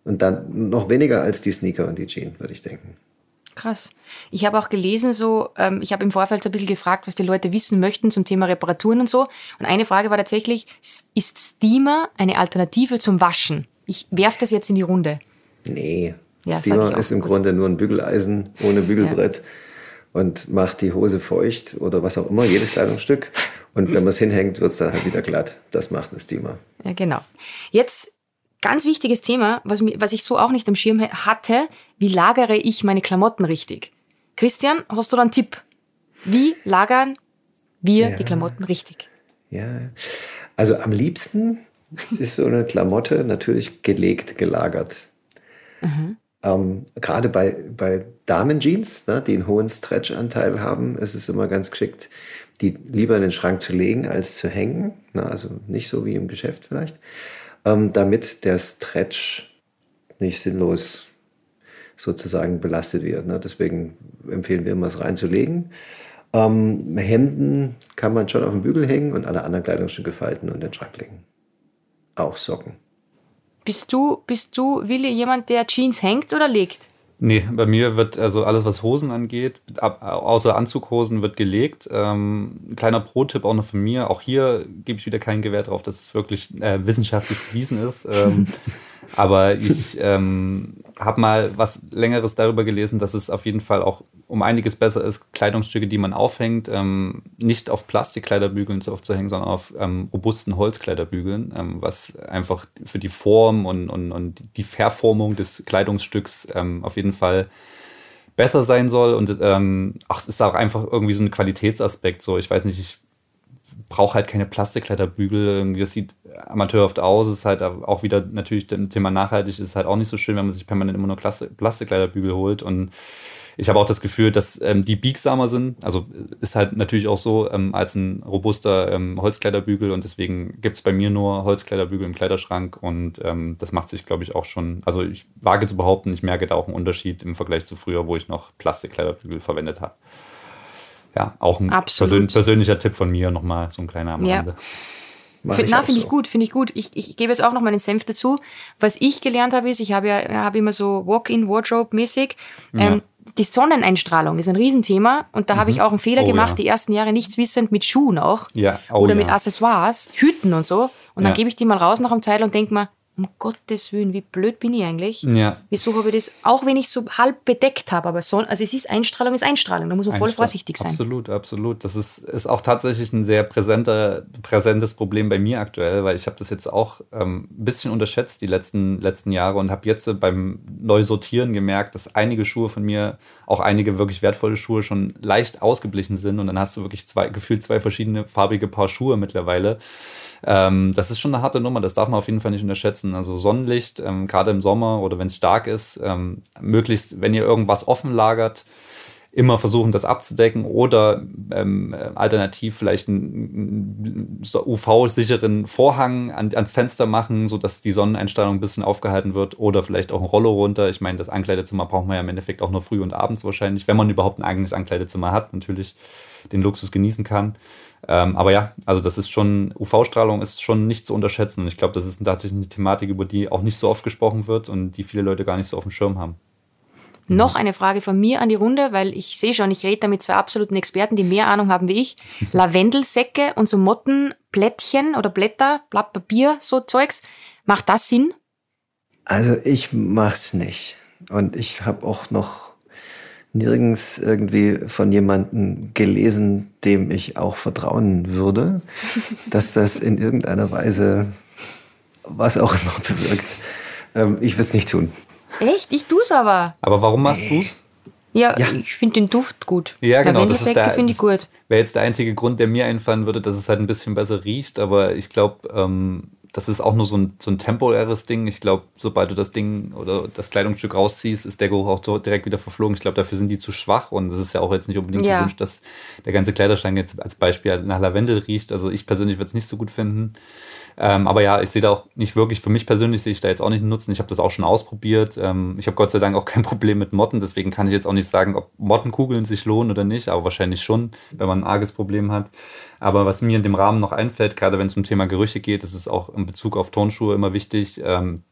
Und dann noch weniger als die Sneaker und die Jeans, würde ich denken. Krass. Ich habe auch gelesen, so, ähm, ich habe im Vorfeld so ein bisschen gefragt, was die Leute wissen möchten zum Thema Reparaturen und so. Und eine Frage war tatsächlich, ist Steamer eine Alternative zum Waschen? Ich werfe das jetzt in die Runde. Nee. Ja, Steamer ist im Gut. Grunde nur ein Bügeleisen ohne Bügelbrett ja. und macht die Hose feucht oder was auch immer, jedes Kleidungsstück. Und wenn man es hinhängt, wird es dann halt wieder glatt. Das macht ein Steamer. Ja, genau. Jetzt Ganz wichtiges Thema, was, was ich so auch nicht am Schirm hatte, wie lagere ich meine Klamotten richtig? Christian, hast du da einen Tipp? Wie lagern wir ja. die Klamotten richtig? Ja, also am liebsten ist so eine Klamotte natürlich gelegt, gelagert. Mhm. Ähm, Gerade bei, bei Damenjeans, ne, die einen hohen Stretch-Anteil haben, ist es immer ganz geschickt, die lieber in den Schrank zu legen als zu hängen. Ne, also nicht so wie im Geschäft vielleicht ähm, damit der Stretch nicht sinnlos sozusagen belastet wird. Ne? Deswegen empfehlen wir immer, es reinzulegen. Ähm, Hemden kann man schon auf den Bügel hängen und alle anderen Kleidungsstücke falten und in den Schrank legen. Auch Socken. Bist du, bist du, Willi, jemand, der Jeans hängt oder legt? Nee, bei mir wird also alles, was Hosen angeht, ab, außer Anzughosen, wird gelegt. Ähm, kleiner Pro-Tipp auch noch von mir. Auch hier gebe ich wieder keinen Gewähr drauf, dass es wirklich äh, wissenschaftlich bewiesen ist. Ähm, aber ich ähm, habe mal was Längeres darüber gelesen, dass es auf jeden Fall auch um einiges besser ist, Kleidungsstücke, die man aufhängt, ähm, nicht auf Plastikkleiderbügeln zu aufzuhängen, sondern auf ähm, robusten Holzkleiderbügeln, ähm, was einfach für die Form und, und, und die Verformung des Kleidungsstücks ähm, auf jeden Fall besser sein soll. Und ähm, ach, es ist auch einfach irgendwie so ein Qualitätsaspekt. So, ich weiß nicht, ich brauche halt keine Plastikkleiderbügel. Das sieht amateurhaft aus. Es ist halt auch wieder natürlich dem Thema nachhaltig ist halt auch nicht so schön, wenn man sich permanent immer nur Plastikkleiderbügel holt. Und ich habe auch das Gefühl, dass ähm, die biegsamer sind. Also ist halt natürlich auch so ähm, als ein robuster ähm, Holzkleiderbügel und deswegen gibt es bei mir nur Holzkleiderbügel im Kleiderschrank und ähm, das macht sich, glaube ich, auch schon. Also ich wage zu behaupten, ich merke da auch einen Unterschied im Vergleich zu früher, wo ich noch Plastikkleiderbügel verwendet habe ja, auch ein persön persönlicher Tipp von mir, nochmal so ein kleiner am ja. Rande. Find, na, finde so. ich gut, finde ich gut. Ich, ich gebe jetzt auch noch meinen Senf dazu. Was ich gelernt habe, ist, ich habe ja habe immer so Walk-in-Wardrobe-mäßig. Ja. Ähm, die Sonneneinstrahlung ist ein Riesenthema und da mhm. habe ich mhm. auch einen Fehler oh, gemacht, ja. die ersten Jahre nichts wissend mit Schuhen auch ja. Oh, oder mit Accessoires, Hüten und so. Und dann gebe ich die mal raus nach einem Teil und denke mir, um Gottes Willen, wie blöd bin ich eigentlich? Ja. Wieso habe ich das, auch wenn ich so halb bedeckt habe, aber so, also es ist Einstrahlung, ist Einstrahlung, da muss man voll vorsichtig sein. Absolut, absolut. Das ist, ist auch tatsächlich ein sehr präsenter, präsentes Problem bei mir aktuell, weil ich habe das jetzt auch ähm, ein bisschen unterschätzt die letzten, letzten Jahre und habe jetzt beim Neusortieren gemerkt, dass einige Schuhe von mir, auch einige wirklich wertvolle Schuhe schon leicht ausgeblichen sind und dann hast du wirklich zwei, gefühlt zwei verschiedene farbige Paar Schuhe mittlerweile. Ähm, das ist schon eine harte Nummer, das darf man auf jeden Fall nicht unterschätzen. Also Sonnenlicht, ähm, gerade im Sommer oder wenn es stark ist, ähm, möglichst, wenn ihr irgendwas offen lagert, immer versuchen, das abzudecken oder ähm, alternativ vielleicht einen, einen UV-sicheren Vorhang an, ans Fenster machen, sodass die Sonneneinstrahlung ein bisschen aufgehalten wird oder vielleicht auch ein Rollo runter. Ich meine, das Ankleidezimmer braucht man ja im Endeffekt auch nur früh und abends wahrscheinlich, wenn man überhaupt ein eigenes Ankleidezimmer hat, natürlich den Luxus genießen kann. Ähm, aber ja, also das ist schon, UV-Strahlung ist schon nicht zu unterschätzen. Und ich glaube, das ist tatsächlich eine Thematik, über die auch nicht so oft gesprochen wird und die viele Leute gar nicht so auf dem Schirm haben. Noch eine Frage von mir an die Runde, weil ich sehe schon, ich rede da mit zwei absoluten Experten, die mehr Ahnung haben wie ich. Lavendelsäcke und so Mottenblättchen oder Blätter, Blatt Papier, so Zeugs. Macht das Sinn? Also ich mach's nicht. Und ich habe auch noch nirgends irgendwie von jemandem gelesen, dem ich auch vertrauen würde, dass das in irgendeiner Weise was auch immer bewirkt. Ähm, ich würde es nicht tun. Echt? Ich tue es aber. Aber warum machst du es? Ja, ja, ich finde den Duft gut. Ja, genau. Lavendelsäcke finde ich gut. Wäre jetzt der einzige Grund, der mir einfallen würde, dass es halt ein bisschen besser riecht. Aber ich glaube, ähm, das ist auch nur so ein, so ein temporäres Ding. Ich glaube, sobald du das Ding oder das Kleidungsstück rausziehst, ist der Geruch auch direkt wieder verflogen. Ich glaube, dafür sind die zu schwach und es ist ja auch jetzt nicht unbedingt ja. gewünscht, dass der ganze Kleiderschrank jetzt als Beispiel nach Lavendel riecht. Also ich persönlich würde es nicht so gut finden. Ähm, aber ja, ich sehe da auch nicht wirklich, für mich persönlich sehe ich da jetzt auch nicht einen Nutzen. Ich habe das auch schon ausprobiert. Ähm, ich habe Gott sei Dank auch kein Problem mit Motten, deswegen kann ich jetzt auch nicht sagen, ob Mottenkugeln sich lohnen oder nicht, aber wahrscheinlich schon, wenn man ein arges Problem hat. Aber was mir in dem Rahmen noch einfällt, gerade wenn es um Thema Gerüche geht, ist auch in Bezug auf Turnschuhe immer wichtig. Ähm,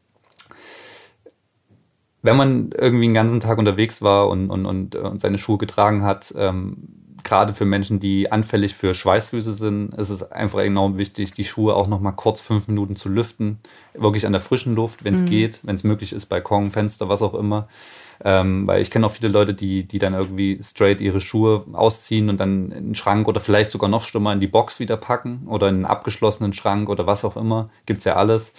wenn man irgendwie einen ganzen Tag unterwegs war und, und, und, und seine Schuhe getragen hat, ähm, gerade für Menschen, die anfällig für Schweißfüße sind, ist es einfach enorm wichtig, die Schuhe auch noch mal kurz fünf Minuten zu lüften. Wirklich an der frischen Luft, wenn es mhm. geht, wenn es möglich ist, Balkon, Fenster, was auch immer. Ähm, weil ich kenne auch viele Leute, die, die dann irgendwie straight ihre Schuhe ausziehen und dann in den Schrank oder vielleicht sogar noch schlimmer in die Box wieder packen oder in einen abgeschlossenen Schrank oder was auch immer. Gibt's ja alles.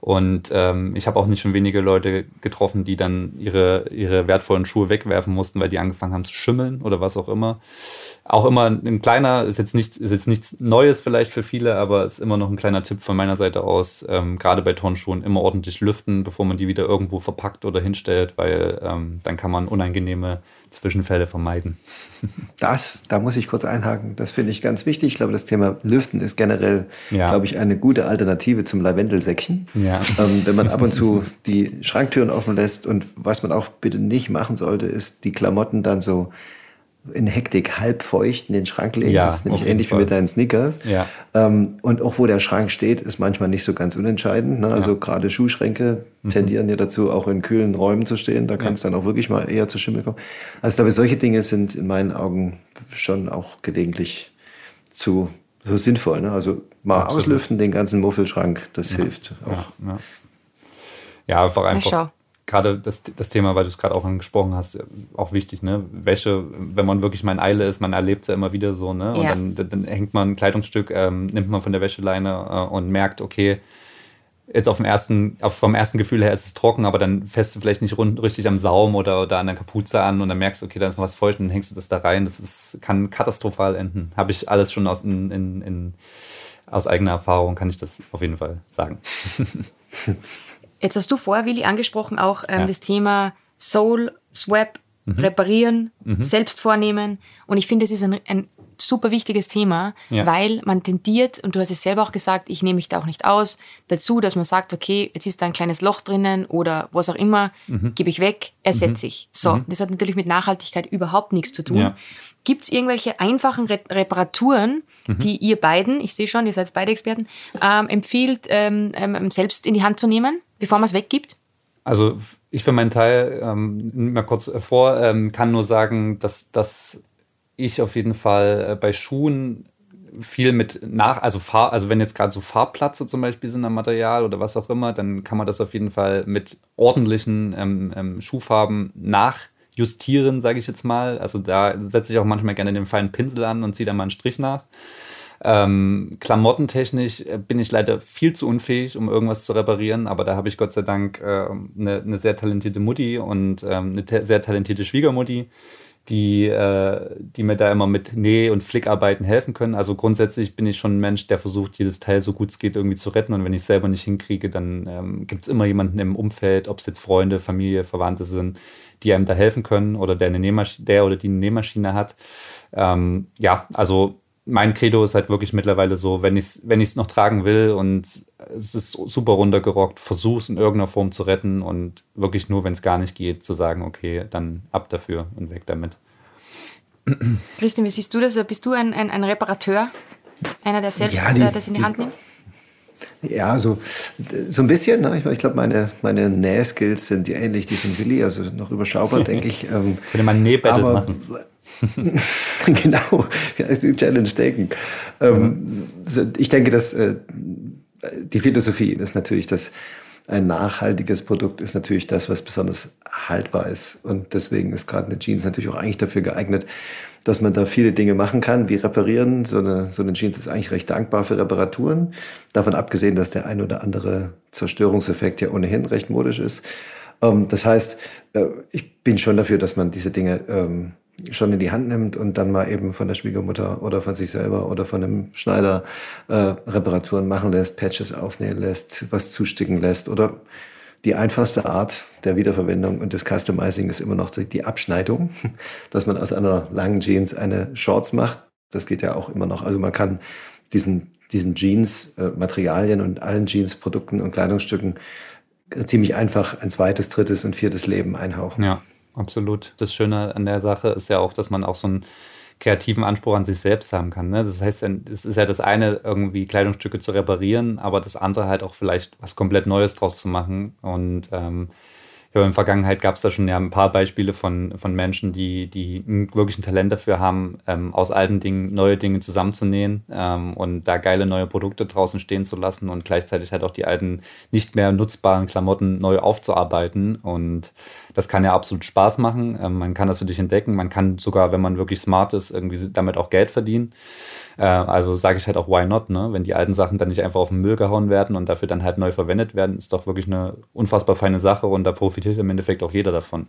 Und ähm, ich habe auch nicht schon wenige Leute getroffen, die dann ihre, ihre wertvollen Schuhe wegwerfen mussten, weil die angefangen haben zu schimmeln oder was auch immer auch immer ein kleiner, ist jetzt, nichts, ist jetzt nichts Neues vielleicht für viele, aber ist immer noch ein kleiner Tipp von meiner Seite aus, ähm, gerade bei Turnschuhen immer ordentlich lüften, bevor man die wieder irgendwo verpackt oder hinstellt, weil ähm, dann kann man unangenehme Zwischenfälle vermeiden. Das, da muss ich kurz einhaken, das finde ich ganz wichtig. Ich glaube, das Thema Lüften ist generell, ja. glaube ich, eine gute Alternative zum Lavendelsäckchen. Ja. Ähm, wenn man ab und zu die Schranktüren offen lässt und was man auch bitte nicht machen sollte, ist die Klamotten dann so in Hektik halb feucht in den Schrank legen. Ja, das ist nämlich ähnlich Fall. wie mit deinen Sneakers. Ja. Ähm, und auch wo der Schrank steht, ist manchmal nicht so ganz unentscheidend. Ne? Also ja. gerade Schuhschränke mhm. tendieren ja dazu, auch in kühlen Räumen zu stehen. Da kann es dann auch wirklich mal eher zu Schimmel kommen. Also ich glaube, solche Dinge sind in meinen Augen schon auch gelegentlich zu so sinnvoll. Ne? Also mal Absolut. auslüften, den ganzen Muffelschrank, das hilft auch. Ja, ja. einfach einfach gerade das, das Thema, weil du es gerade auch angesprochen hast, auch wichtig, ne? Wäsche, wenn man wirklich mal in Eile ist, man erlebt es ja immer wieder so, ne? Und ja. dann, dann, hängt man ein Kleidungsstück, ähm, nimmt man von der Wäscheleine äh, und merkt, okay, jetzt auf dem ersten, auf, vom ersten Gefühl her ist es trocken, aber dann fässt du vielleicht nicht rund, richtig am Saum oder, oder an der Kapuze an und dann merkst du, okay, da ist noch was feucht und dann hängst du das da rein. Das ist, kann katastrophal enden. Habe ich alles schon aus, in, in, in, aus eigener Erfahrung, kann ich das auf jeden Fall sagen. Jetzt hast du vorher, Willi, angesprochen auch ähm, ja. das Thema Soul Swap, mhm. reparieren, mhm. selbst vornehmen. Und ich finde, das ist ein, ein super wichtiges Thema, ja. weil man tendiert, und du hast es selber auch gesagt, ich nehme mich da auch nicht aus, dazu, dass man sagt, okay, jetzt ist da ein kleines Loch drinnen oder was auch immer, mhm. gebe ich weg, ersetze mhm. ich. So, mhm. das hat natürlich mit Nachhaltigkeit überhaupt nichts zu tun. Ja. Gibt es irgendwelche einfachen Re Reparaturen, mhm. die ihr beiden, ich sehe schon, ihr seid beide Experten, ähm, empfiehlt, ähm, ähm, selbst in die Hand zu nehmen? bevor man es weggibt? Also ich für meinen Teil, ähm, mal kurz vor, ähm, kann nur sagen, dass, dass ich auf jeden Fall äh, bei Schuhen viel mit nach, also Farb, also wenn jetzt gerade so Farbplatze zum Beispiel sind am Material oder was auch immer, dann kann man das auf jeden Fall mit ordentlichen ähm, ähm, Schuhfarben nachjustieren, sage ich jetzt mal. Also da setze ich auch manchmal gerne den feinen Pinsel an und ziehe dann mal einen Strich nach. Ähm, klamottentechnisch äh, bin ich leider viel zu unfähig, um irgendwas zu reparieren, aber da habe ich Gott sei Dank äh, eine, eine, sehr talentierte Mutti und ähm, eine sehr talentierte Schwiegermutti, die, äh, die mir da immer mit Näh- und Flickarbeiten helfen können. Also grundsätzlich bin ich schon ein Mensch, der versucht, jedes Teil so gut es geht irgendwie zu retten und wenn ich es selber nicht hinkriege, dann ähm, gibt es immer jemanden im Umfeld, ob es jetzt Freunde, Familie, Verwandte sind, die einem da helfen können oder der, eine der oder die eine Nähmaschine hat. Ähm, ja, also mein Credo ist halt wirklich mittlerweile so, wenn ich es wenn ich's noch tragen will und es ist super runtergerockt, versuch es in irgendeiner Form zu retten und wirklich nur, wenn es gar nicht geht, zu sagen, okay, dann ab dafür und weg damit. Christian, wie siehst du das? Bist du ein, ein, ein Reparateur? Einer, der selbst ja, die, äh, das in die, die Hand nimmt? Ja, so, so ein bisschen. Ne? Ich, ich glaube, meine, meine Nähskills sind ähnlich die von Willi, also noch überschaubar, denke ich. Ähm, Könnte man Nähbattle machen. genau, die Challenge taken. Ähm, mhm. Ich denke, dass äh, die Philosophie ist natürlich, dass ein nachhaltiges Produkt ist natürlich das, was besonders haltbar ist. Und deswegen ist gerade eine Jeans natürlich auch eigentlich dafür geeignet, dass man da viele Dinge machen kann, wie reparieren. So eine, so eine Jeans ist eigentlich recht dankbar für Reparaturen. Davon abgesehen, dass der ein oder andere Zerstörungseffekt ja ohnehin recht modisch ist. Ähm, das heißt, äh, ich bin schon dafür, dass man diese Dinge ähm, schon in die Hand nimmt und dann mal eben von der Schwiegermutter oder von sich selber oder von einem Schneider äh, Reparaturen machen lässt, Patches aufnähen lässt, was zusticken lässt oder die einfachste Art der Wiederverwendung und des Customizing ist immer noch die Abschneidung, dass man aus einer langen Jeans eine Shorts macht. Das geht ja auch immer noch. Also man kann diesen, diesen Jeans, äh, Materialien und allen Jeans-Produkten und Kleidungsstücken ziemlich einfach ein zweites, drittes und viertes Leben einhauchen. Ja absolut. Das Schöne an der Sache ist ja auch, dass man auch so einen kreativen Anspruch an sich selbst haben kann. Ne? Das heißt, es ist ja das eine, irgendwie Kleidungsstücke zu reparieren, aber das andere halt auch vielleicht was komplett Neues draus zu machen. Und ähm, ja, in der Vergangenheit gab es da schon ja ein paar Beispiele von, von Menschen, die, die wirklich ein Talent dafür haben, ähm, aus alten Dingen neue Dinge zusammenzunähen ähm, und da geile neue Produkte draußen stehen zu lassen und gleichzeitig halt auch die alten nicht mehr nutzbaren Klamotten neu aufzuarbeiten. Und das kann ja absolut Spaß machen. Ähm, man kann das für dich entdecken. Man kann sogar, wenn man wirklich smart ist, irgendwie damit auch Geld verdienen. Äh, also sage ich halt auch, why not, ne? Wenn die alten Sachen dann nicht einfach auf den Müll gehauen werden und dafür dann halt neu verwendet werden, ist doch wirklich eine unfassbar feine Sache und da profitiert im Endeffekt auch jeder davon.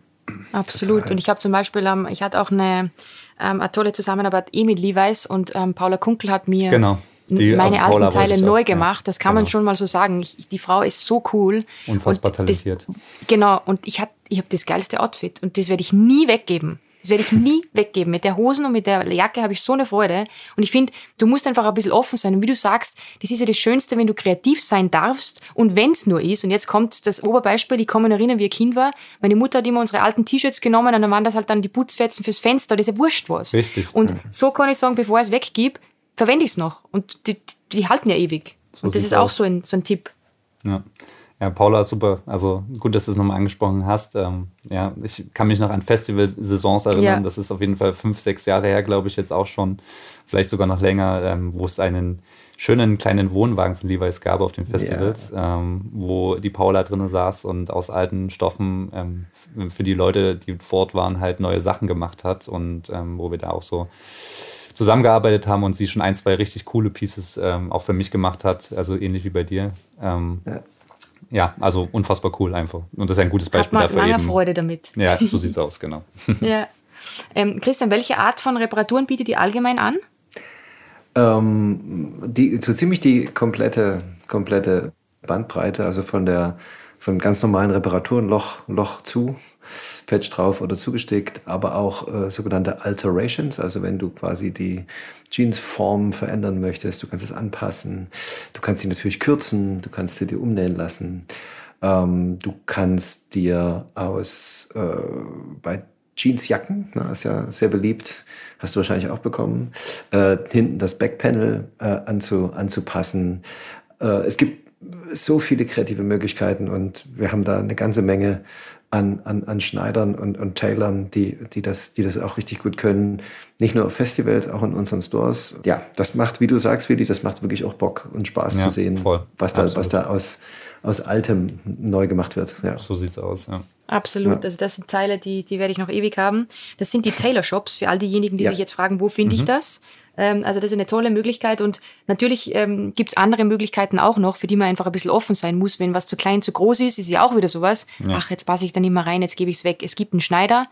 Absolut. Total. Und ich habe zum Beispiel, ähm, ich hatte auch eine, ähm, tolle Zusammenarbeit eh mit Levi's und ähm, Paula Kunkel hat mir genau. Meine alten Teile neu gemacht. Das kann genau. man schon mal so sagen. Ich, die Frau ist so cool. Unfassbar talentiert. Das, genau. Und ich, ich habe das geilste Outfit und das werde ich nie weggeben. Das werde ich nie weggeben. Mit der Hosen und mit der Jacke habe ich so eine Freude. Und ich finde, du musst einfach ein bisschen offen sein. Und wie du sagst, das ist ja das Schönste, wenn du kreativ sein darfst. Und wenn es nur ist, und jetzt kommt das Oberbeispiel, ich kann mich erinnern, wie ich Kind war. Meine Mutter hat immer unsere alten T-Shirts genommen und dann waren das halt dann die Putzfetzen fürs Fenster. Das ist ja wurscht was. Richtig. Und so kann ich sagen, bevor ich es weggib, verwende ich es noch. Und die, die halten ja ewig. So und das ist auch so ein, so ein Tipp. Ja. Ja, Paula, super. Also gut, dass du es nochmal angesprochen hast. Ähm, ja, ich kann mich noch an Festival-Saisons erinnern. Ja. Das ist auf jeden Fall fünf, sechs Jahre her, glaube ich, jetzt auch schon. Vielleicht sogar noch länger, ähm, wo es einen schönen kleinen Wohnwagen von Levi's gab auf den Festivals, ja. ähm, wo die Paula drin saß und aus alten Stoffen ähm, für die Leute, die fort waren, halt neue Sachen gemacht hat und ähm, wo wir da auch so zusammengearbeitet haben und sie schon ein, zwei richtig coole Pieces ähm, auch für mich gemacht hat, also ähnlich wie bei dir. Ja ja, also unfassbar cool einfach. Und das ist ein gutes Beispiel Hat man dafür. Lange Freude damit. Ja, so sieht es aus, genau. ja. Ähm, Christian, welche Art von Reparaturen bietet ihr allgemein an? Ähm, die, so ziemlich die komplette, komplette Bandbreite, also von der von ganz normalen Reparaturen, Loch, Loch zu, Patch drauf oder zugestickt, aber auch äh, sogenannte Alterations, also wenn du quasi die Jeansform verändern möchtest, du kannst es anpassen, du kannst sie natürlich kürzen, du kannst sie dir umnähen lassen, ähm, du kannst dir aus äh, bei Jeansjacken, na, ist ja sehr beliebt, hast du wahrscheinlich auch bekommen, äh, hinten das Backpanel äh, anzu, anzupassen. Äh, es gibt so viele kreative Möglichkeiten und wir haben da eine ganze Menge an, an, an Schneidern und, und Tailern, die, die, das, die das auch richtig gut können. Nicht nur auf Festivals, auch in unseren Stores. Ja, das macht, wie du sagst, Willi, das macht wirklich auch Bock und Spaß ja, zu sehen, voll. was da, was da aus, aus Altem neu gemacht wird. Ja. So sieht es aus, ja. Absolut. Ja. Also das sind Teile, die, die werde ich noch ewig haben. Das sind die Tailor Shops für all diejenigen, die ja. sich jetzt fragen, wo finde mhm. ich das? Ähm, also das ist eine tolle Möglichkeit und natürlich ähm, gibt es andere Möglichkeiten auch noch, für die man einfach ein bisschen offen sein muss. Wenn was zu klein, zu groß ist, ist ja auch wieder sowas. Ja. Ach, jetzt passe ich da nicht mehr rein, jetzt gebe ich es weg. Es gibt einen Schneider,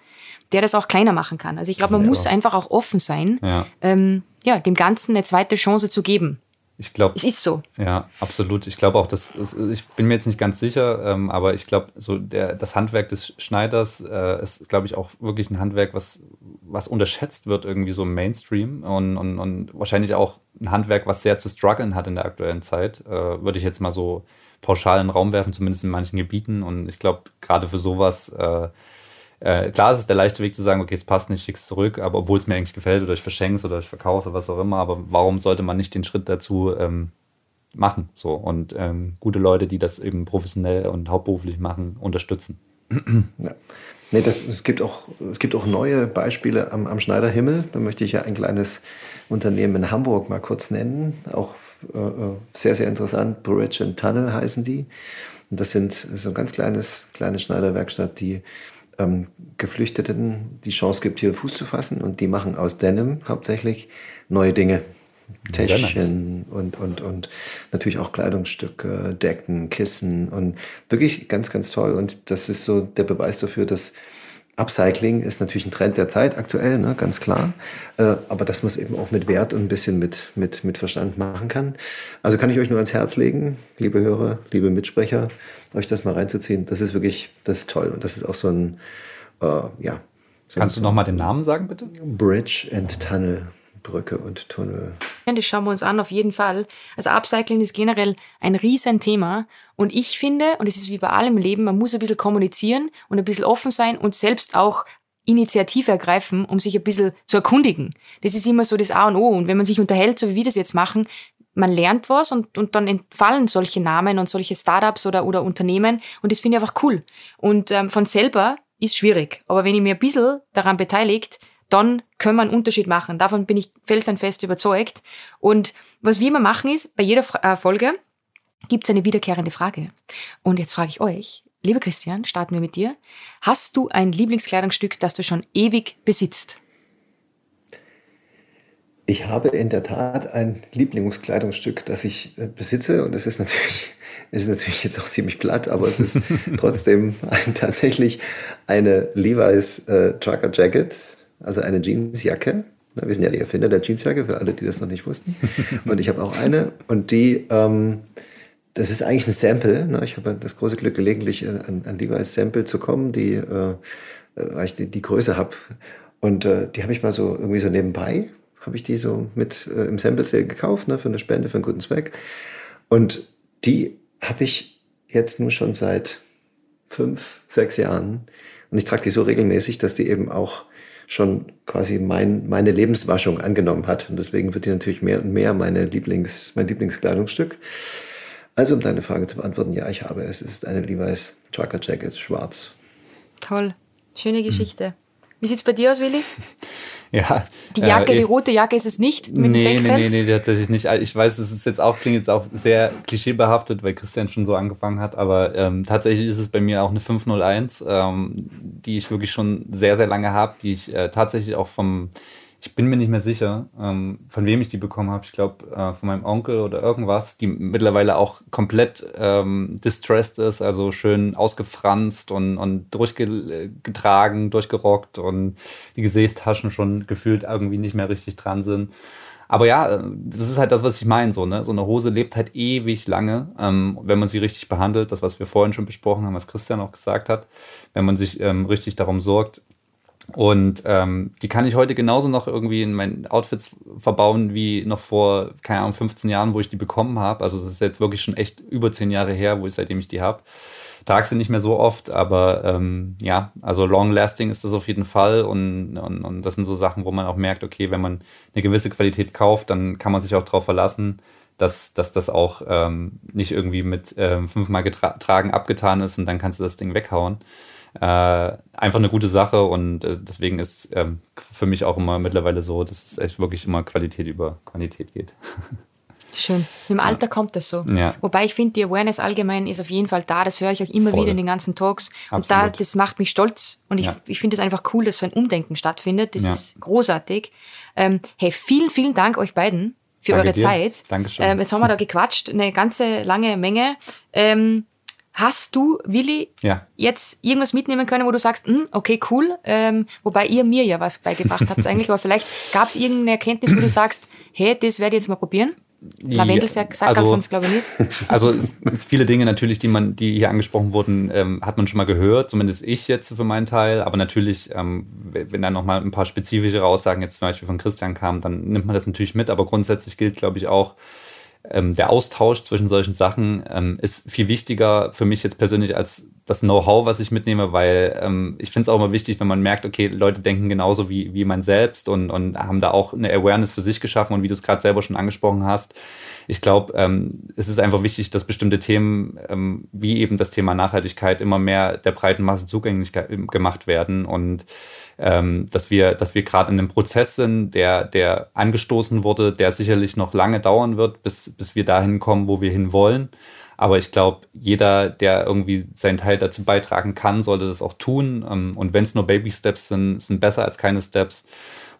der das auch kleiner machen kann. Also ich glaube, man ja. muss einfach auch offen sein, ja. Ähm, ja, dem Ganzen eine zweite Chance zu geben. Ich glaube. Es ist so. Ja, absolut. Ich glaube auch, dass ich bin mir jetzt nicht ganz sicher, ähm, aber ich glaube, so der, das Handwerk des Schneiders äh, ist, glaube ich, auch wirklich ein Handwerk, was, was unterschätzt wird irgendwie so im Mainstream und, und, und wahrscheinlich auch ein Handwerk, was sehr zu strugglen hat in der aktuellen Zeit. Äh, würde ich jetzt mal so pauschal in den Raum werfen, zumindest in manchen Gebieten. Und ich glaube, gerade für sowas äh, äh, klar ist es der leichte Weg zu sagen, okay, es passt nicht, schick's zurück, aber obwohl es mir eigentlich gefällt oder ich verschenke es oder ich verkaufe oder was auch immer, aber warum sollte man nicht den Schritt dazu ähm, machen? So und ähm, gute Leute, die das eben professionell und hauptberuflich machen, unterstützen. Ja. Nee, das, es, gibt auch, es gibt auch neue Beispiele am, am Schneiderhimmel. Da möchte ich ja ein kleines Unternehmen in Hamburg mal kurz nennen. Auch äh, äh sehr, sehr interessant. Bridge and Tunnel heißen die. Und das sind so ein ganz kleines, kleine Schneiderwerkstatt, die ähm, Geflüchteten die Chance gibt, hier Fuß zu fassen. Und die machen aus Denim hauptsächlich neue Dinge. Täschchen und, und, und natürlich auch Kleidungsstücke, Decken, Kissen und wirklich ganz, ganz toll. Und das ist so der Beweis dafür, dass Upcycling ist natürlich ein Trend der Zeit aktuell, ne, ganz klar. Äh, aber dass man es eben auch mit Wert und ein bisschen mit, mit, mit Verstand machen kann. Also kann ich euch nur ans Herz legen, liebe Hörer, liebe Mitsprecher, euch das mal reinzuziehen. Das ist wirklich, das ist toll. Und das ist auch so ein, äh, ja. So Kannst du nochmal den Namen sagen, bitte? Bridge and Tunnel. Brücke und Tunnel. Das schauen wir uns an, auf jeden Fall. Also Upcycling ist generell ein Riesenthema. Und ich finde, und es ist wie bei allem Leben, man muss ein bisschen kommunizieren und ein bisschen offen sein und selbst auch Initiative ergreifen, um sich ein bisschen zu erkundigen. Das ist immer so das A und O. Und wenn man sich unterhält, so wie wir das jetzt machen, man lernt was und, und dann entfallen solche Namen und solche Startups oder, oder Unternehmen. Und das finde ich einfach cool. Und ähm, von selber ist schwierig. Aber wenn ich mir ein bisschen daran beteiligt, dann können wir einen Unterschied machen. Davon bin ich felsenfest überzeugt. Und was wir immer machen ist, bei jeder äh, Folge gibt es eine wiederkehrende Frage. Und jetzt frage ich euch, lieber Christian, starten wir mit dir. Hast du ein Lieblingskleidungsstück, das du schon ewig besitzt? Ich habe in der Tat ein Lieblingskleidungsstück, das ich äh, besitze und es ist natürlich, ist natürlich jetzt auch ziemlich platt, aber es ist trotzdem ein, tatsächlich eine Levi's äh, Trucker Jacket also eine Jeansjacke. Wir sind ja die Erfinder der Jeansjacke, für alle, die das noch nicht wussten. Und ich habe auch eine und die, ähm, das ist eigentlich ein Sample. Ne? Ich habe das große Glück, gelegentlich an, an Levi's Sample zu kommen, die, äh, weil ich die, die Größe habe. Und äh, die habe ich mal so irgendwie so nebenbei, habe ich die so mit äh, im Sample Sale gekauft, ne, für eine Spende, für einen guten Zweck. Und die habe ich jetzt nur schon seit fünf, sechs Jahren. Und ich trage die so regelmäßig, dass die eben auch schon quasi mein, meine Lebenswaschung angenommen hat. Und deswegen wird die natürlich mehr und mehr meine Lieblings, mein Lieblingskleidungsstück. Also um deine Frage zu beantworten, ja, ich habe es. Es ist eine Levi's Trucker Jacket, schwarz. Toll. Schöne Geschichte. Hm. Wie sieht es bei dir aus, Willi? Ja. Die Jacke, äh, die rote Jacke ist es nicht mit nee, nee, nee, nee, tatsächlich nicht. Ich weiß, es ist jetzt auch, klingt jetzt auch sehr klischeebehaftet, weil Christian schon so angefangen hat, aber ähm, tatsächlich ist es bei mir auch eine 501, ähm, die ich wirklich schon sehr, sehr lange habe, die ich äh, tatsächlich auch vom ich bin mir nicht mehr sicher, ähm, von wem ich die bekommen habe. Ich glaube, äh, von meinem Onkel oder irgendwas, die mittlerweile auch komplett ähm, distressed ist, also schön ausgefranst und, und durchgetragen, durchgerockt und die Gesäßtaschen schon gefühlt irgendwie nicht mehr richtig dran sind. Aber ja, das ist halt das, was ich meine. So, ne? so eine Hose lebt halt ewig lange, ähm, wenn man sie richtig behandelt. Das, was wir vorhin schon besprochen haben, was Christian auch gesagt hat. Wenn man sich ähm, richtig darum sorgt, und ähm, die kann ich heute genauso noch irgendwie in meinen Outfits verbauen wie noch vor, keine Ahnung, 15 Jahren, wo ich die bekommen habe. Also das ist jetzt wirklich schon echt über 10 Jahre her, wo ich seitdem ich die habe. Trage sie nicht mehr so oft, aber ähm, ja, also long lasting ist das auf jeden Fall und, und, und das sind so Sachen, wo man auch merkt, okay, wenn man eine gewisse Qualität kauft, dann kann man sich auch darauf verlassen, dass, dass das auch ähm, nicht irgendwie mit ähm, fünfmal getragen abgetan ist und dann kannst du das Ding weghauen. Äh, einfach eine gute Sache und äh, deswegen ist ähm, für mich auch immer mittlerweile so, dass es echt wirklich immer Qualität über Quantität geht. Schön. Mit dem Alter ja. kommt das so. Ja. Wobei ich finde, die Awareness allgemein ist auf jeden Fall da. Das höre ich auch immer Voll. wieder in den ganzen Talks. Absolut. Und da, das macht mich stolz. Und ich, ja. ich finde es einfach cool, dass so ein Umdenken stattfindet. Das ist großartig. Ähm, hey, vielen, vielen Dank euch beiden für Danke eure dir. Zeit. Dankeschön. Ähm, jetzt haben wir da gequatscht, eine ganze lange Menge. Ähm, Hast du, Willi, ja. jetzt irgendwas mitnehmen können, wo du sagst, hm, okay, cool, ähm, wobei ihr mir ja was beigebracht habt eigentlich, aber vielleicht gab es irgendeine Erkenntnis, wo du sagst, hey, das werde ich jetzt mal probieren? Lavendel sagt also, sonst glaube ich nicht. Also es, es viele Dinge natürlich, die man, die hier angesprochen wurden, ähm, hat man schon mal gehört, zumindest ich jetzt für meinen Teil. Aber natürlich, ähm, wenn dann noch mal ein paar spezifischere Aussagen jetzt zum Beispiel von Christian kamen, dann nimmt man das natürlich mit. Aber grundsätzlich gilt, glaube ich, auch, ähm, der Austausch zwischen solchen Sachen ähm, ist viel wichtiger für mich jetzt persönlich als das Know-how, was ich mitnehme, weil ähm, ich finde es auch immer wichtig, wenn man merkt, okay, Leute denken genauso wie, wie man selbst und, und haben da auch eine Awareness für sich geschaffen und wie du es gerade selber schon angesprochen hast. Ich glaube, ähm, es ist einfach wichtig, dass bestimmte Themen, ähm, wie eben das Thema Nachhaltigkeit, immer mehr der breiten Masse zugänglich gemacht werden und ähm, dass wir, dass wir gerade in einem Prozess sind, der, der angestoßen wurde, der sicherlich noch lange dauern wird, bis, bis wir dahin kommen, wo wir hin wollen. Aber ich glaube, jeder, der irgendwie seinen Teil dazu beitragen kann, sollte das auch tun. Ähm, und wenn es nur Baby Steps sind, sind besser als keine Steps.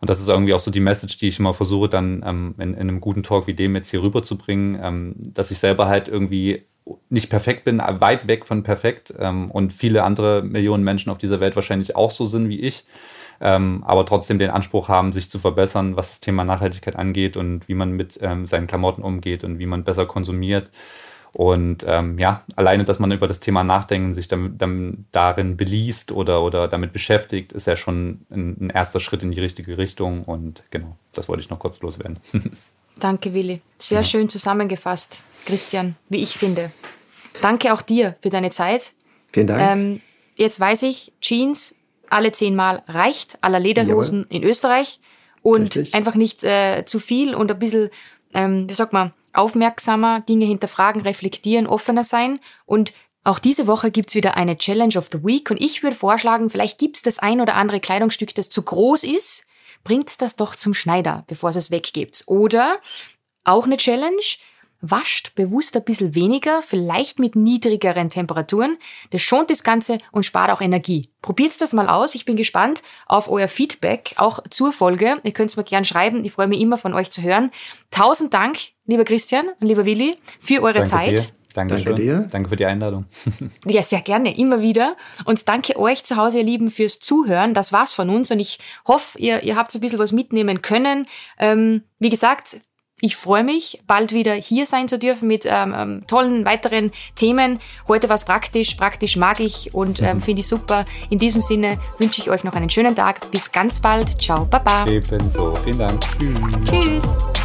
Und das ist irgendwie auch so die Message, die ich immer versuche, dann ähm, in, in, einem guten Talk wie dem jetzt hier rüberzubringen, ähm, dass ich selber halt irgendwie nicht perfekt bin, weit weg von perfekt ähm, und viele andere Millionen Menschen auf dieser Welt wahrscheinlich auch so sind wie ich, ähm, aber trotzdem den Anspruch haben, sich zu verbessern, was das Thema Nachhaltigkeit angeht und wie man mit ähm, seinen Klamotten umgeht und wie man besser konsumiert. Und ähm, ja, alleine, dass man über das Thema nachdenkt und sich dann, dann darin beliest oder, oder damit beschäftigt, ist ja schon ein, ein erster Schritt in die richtige Richtung. Und genau, das wollte ich noch kurz loswerden. Danke, Willi. Sehr ja. schön zusammengefasst, Christian, wie ich finde. Danke auch dir für deine Zeit. Vielen Dank. Ähm, jetzt weiß ich, Jeans alle zehnmal reicht, aller Lederhosen Jawohl. in Österreich. Und Richtig. einfach nicht äh, zu viel und ein bisschen, ähm, wie sagt man, aufmerksamer, Dinge hinterfragen, reflektieren, offener sein. Und auch diese Woche gibt's wieder eine Challenge of the Week. Und ich würde vorschlagen, vielleicht gibt's das ein oder andere Kleidungsstück, das zu groß ist bringt das doch zum Schneider, bevor es es weggibt. Oder auch eine Challenge, wascht bewusst ein bisschen weniger, vielleicht mit niedrigeren Temperaturen. Das schont das Ganze und spart auch Energie. Probiert das mal aus. Ich bin gespannt auf euer Feedback, auch zur Folge. Ihr könnt es mir gerne schreiben. Ich freue mich immer von euch zu hören. Tausend Dank, lieber Christian und lieber Willi, für eure Danke Zeit. Dir. Dankeschön. Danke dir. Danke für die Einladung. ja, sehr gerne, immer wieder. Und danke euch zu Hause, ihr Lieben, fürs Zuhören. Das war's von uns und ich hoffe, ihr, ihr habt so ein bisschen was mitnehmen können. Ähm, wie gesagt, ich freue mich, bald wieder hier sein zu dürfen mit ähm, ähm tollen weiteren Themen. Heute war es praktisch, praktisch mag ich und ähm, mhm. finde ich super. In diesem Sinne wünsche ich euch noch einen schönen Tag. Bis ganz bald. Ciao, Baba. Ebenso. Vielen Dank. Tschüss. Tschüss.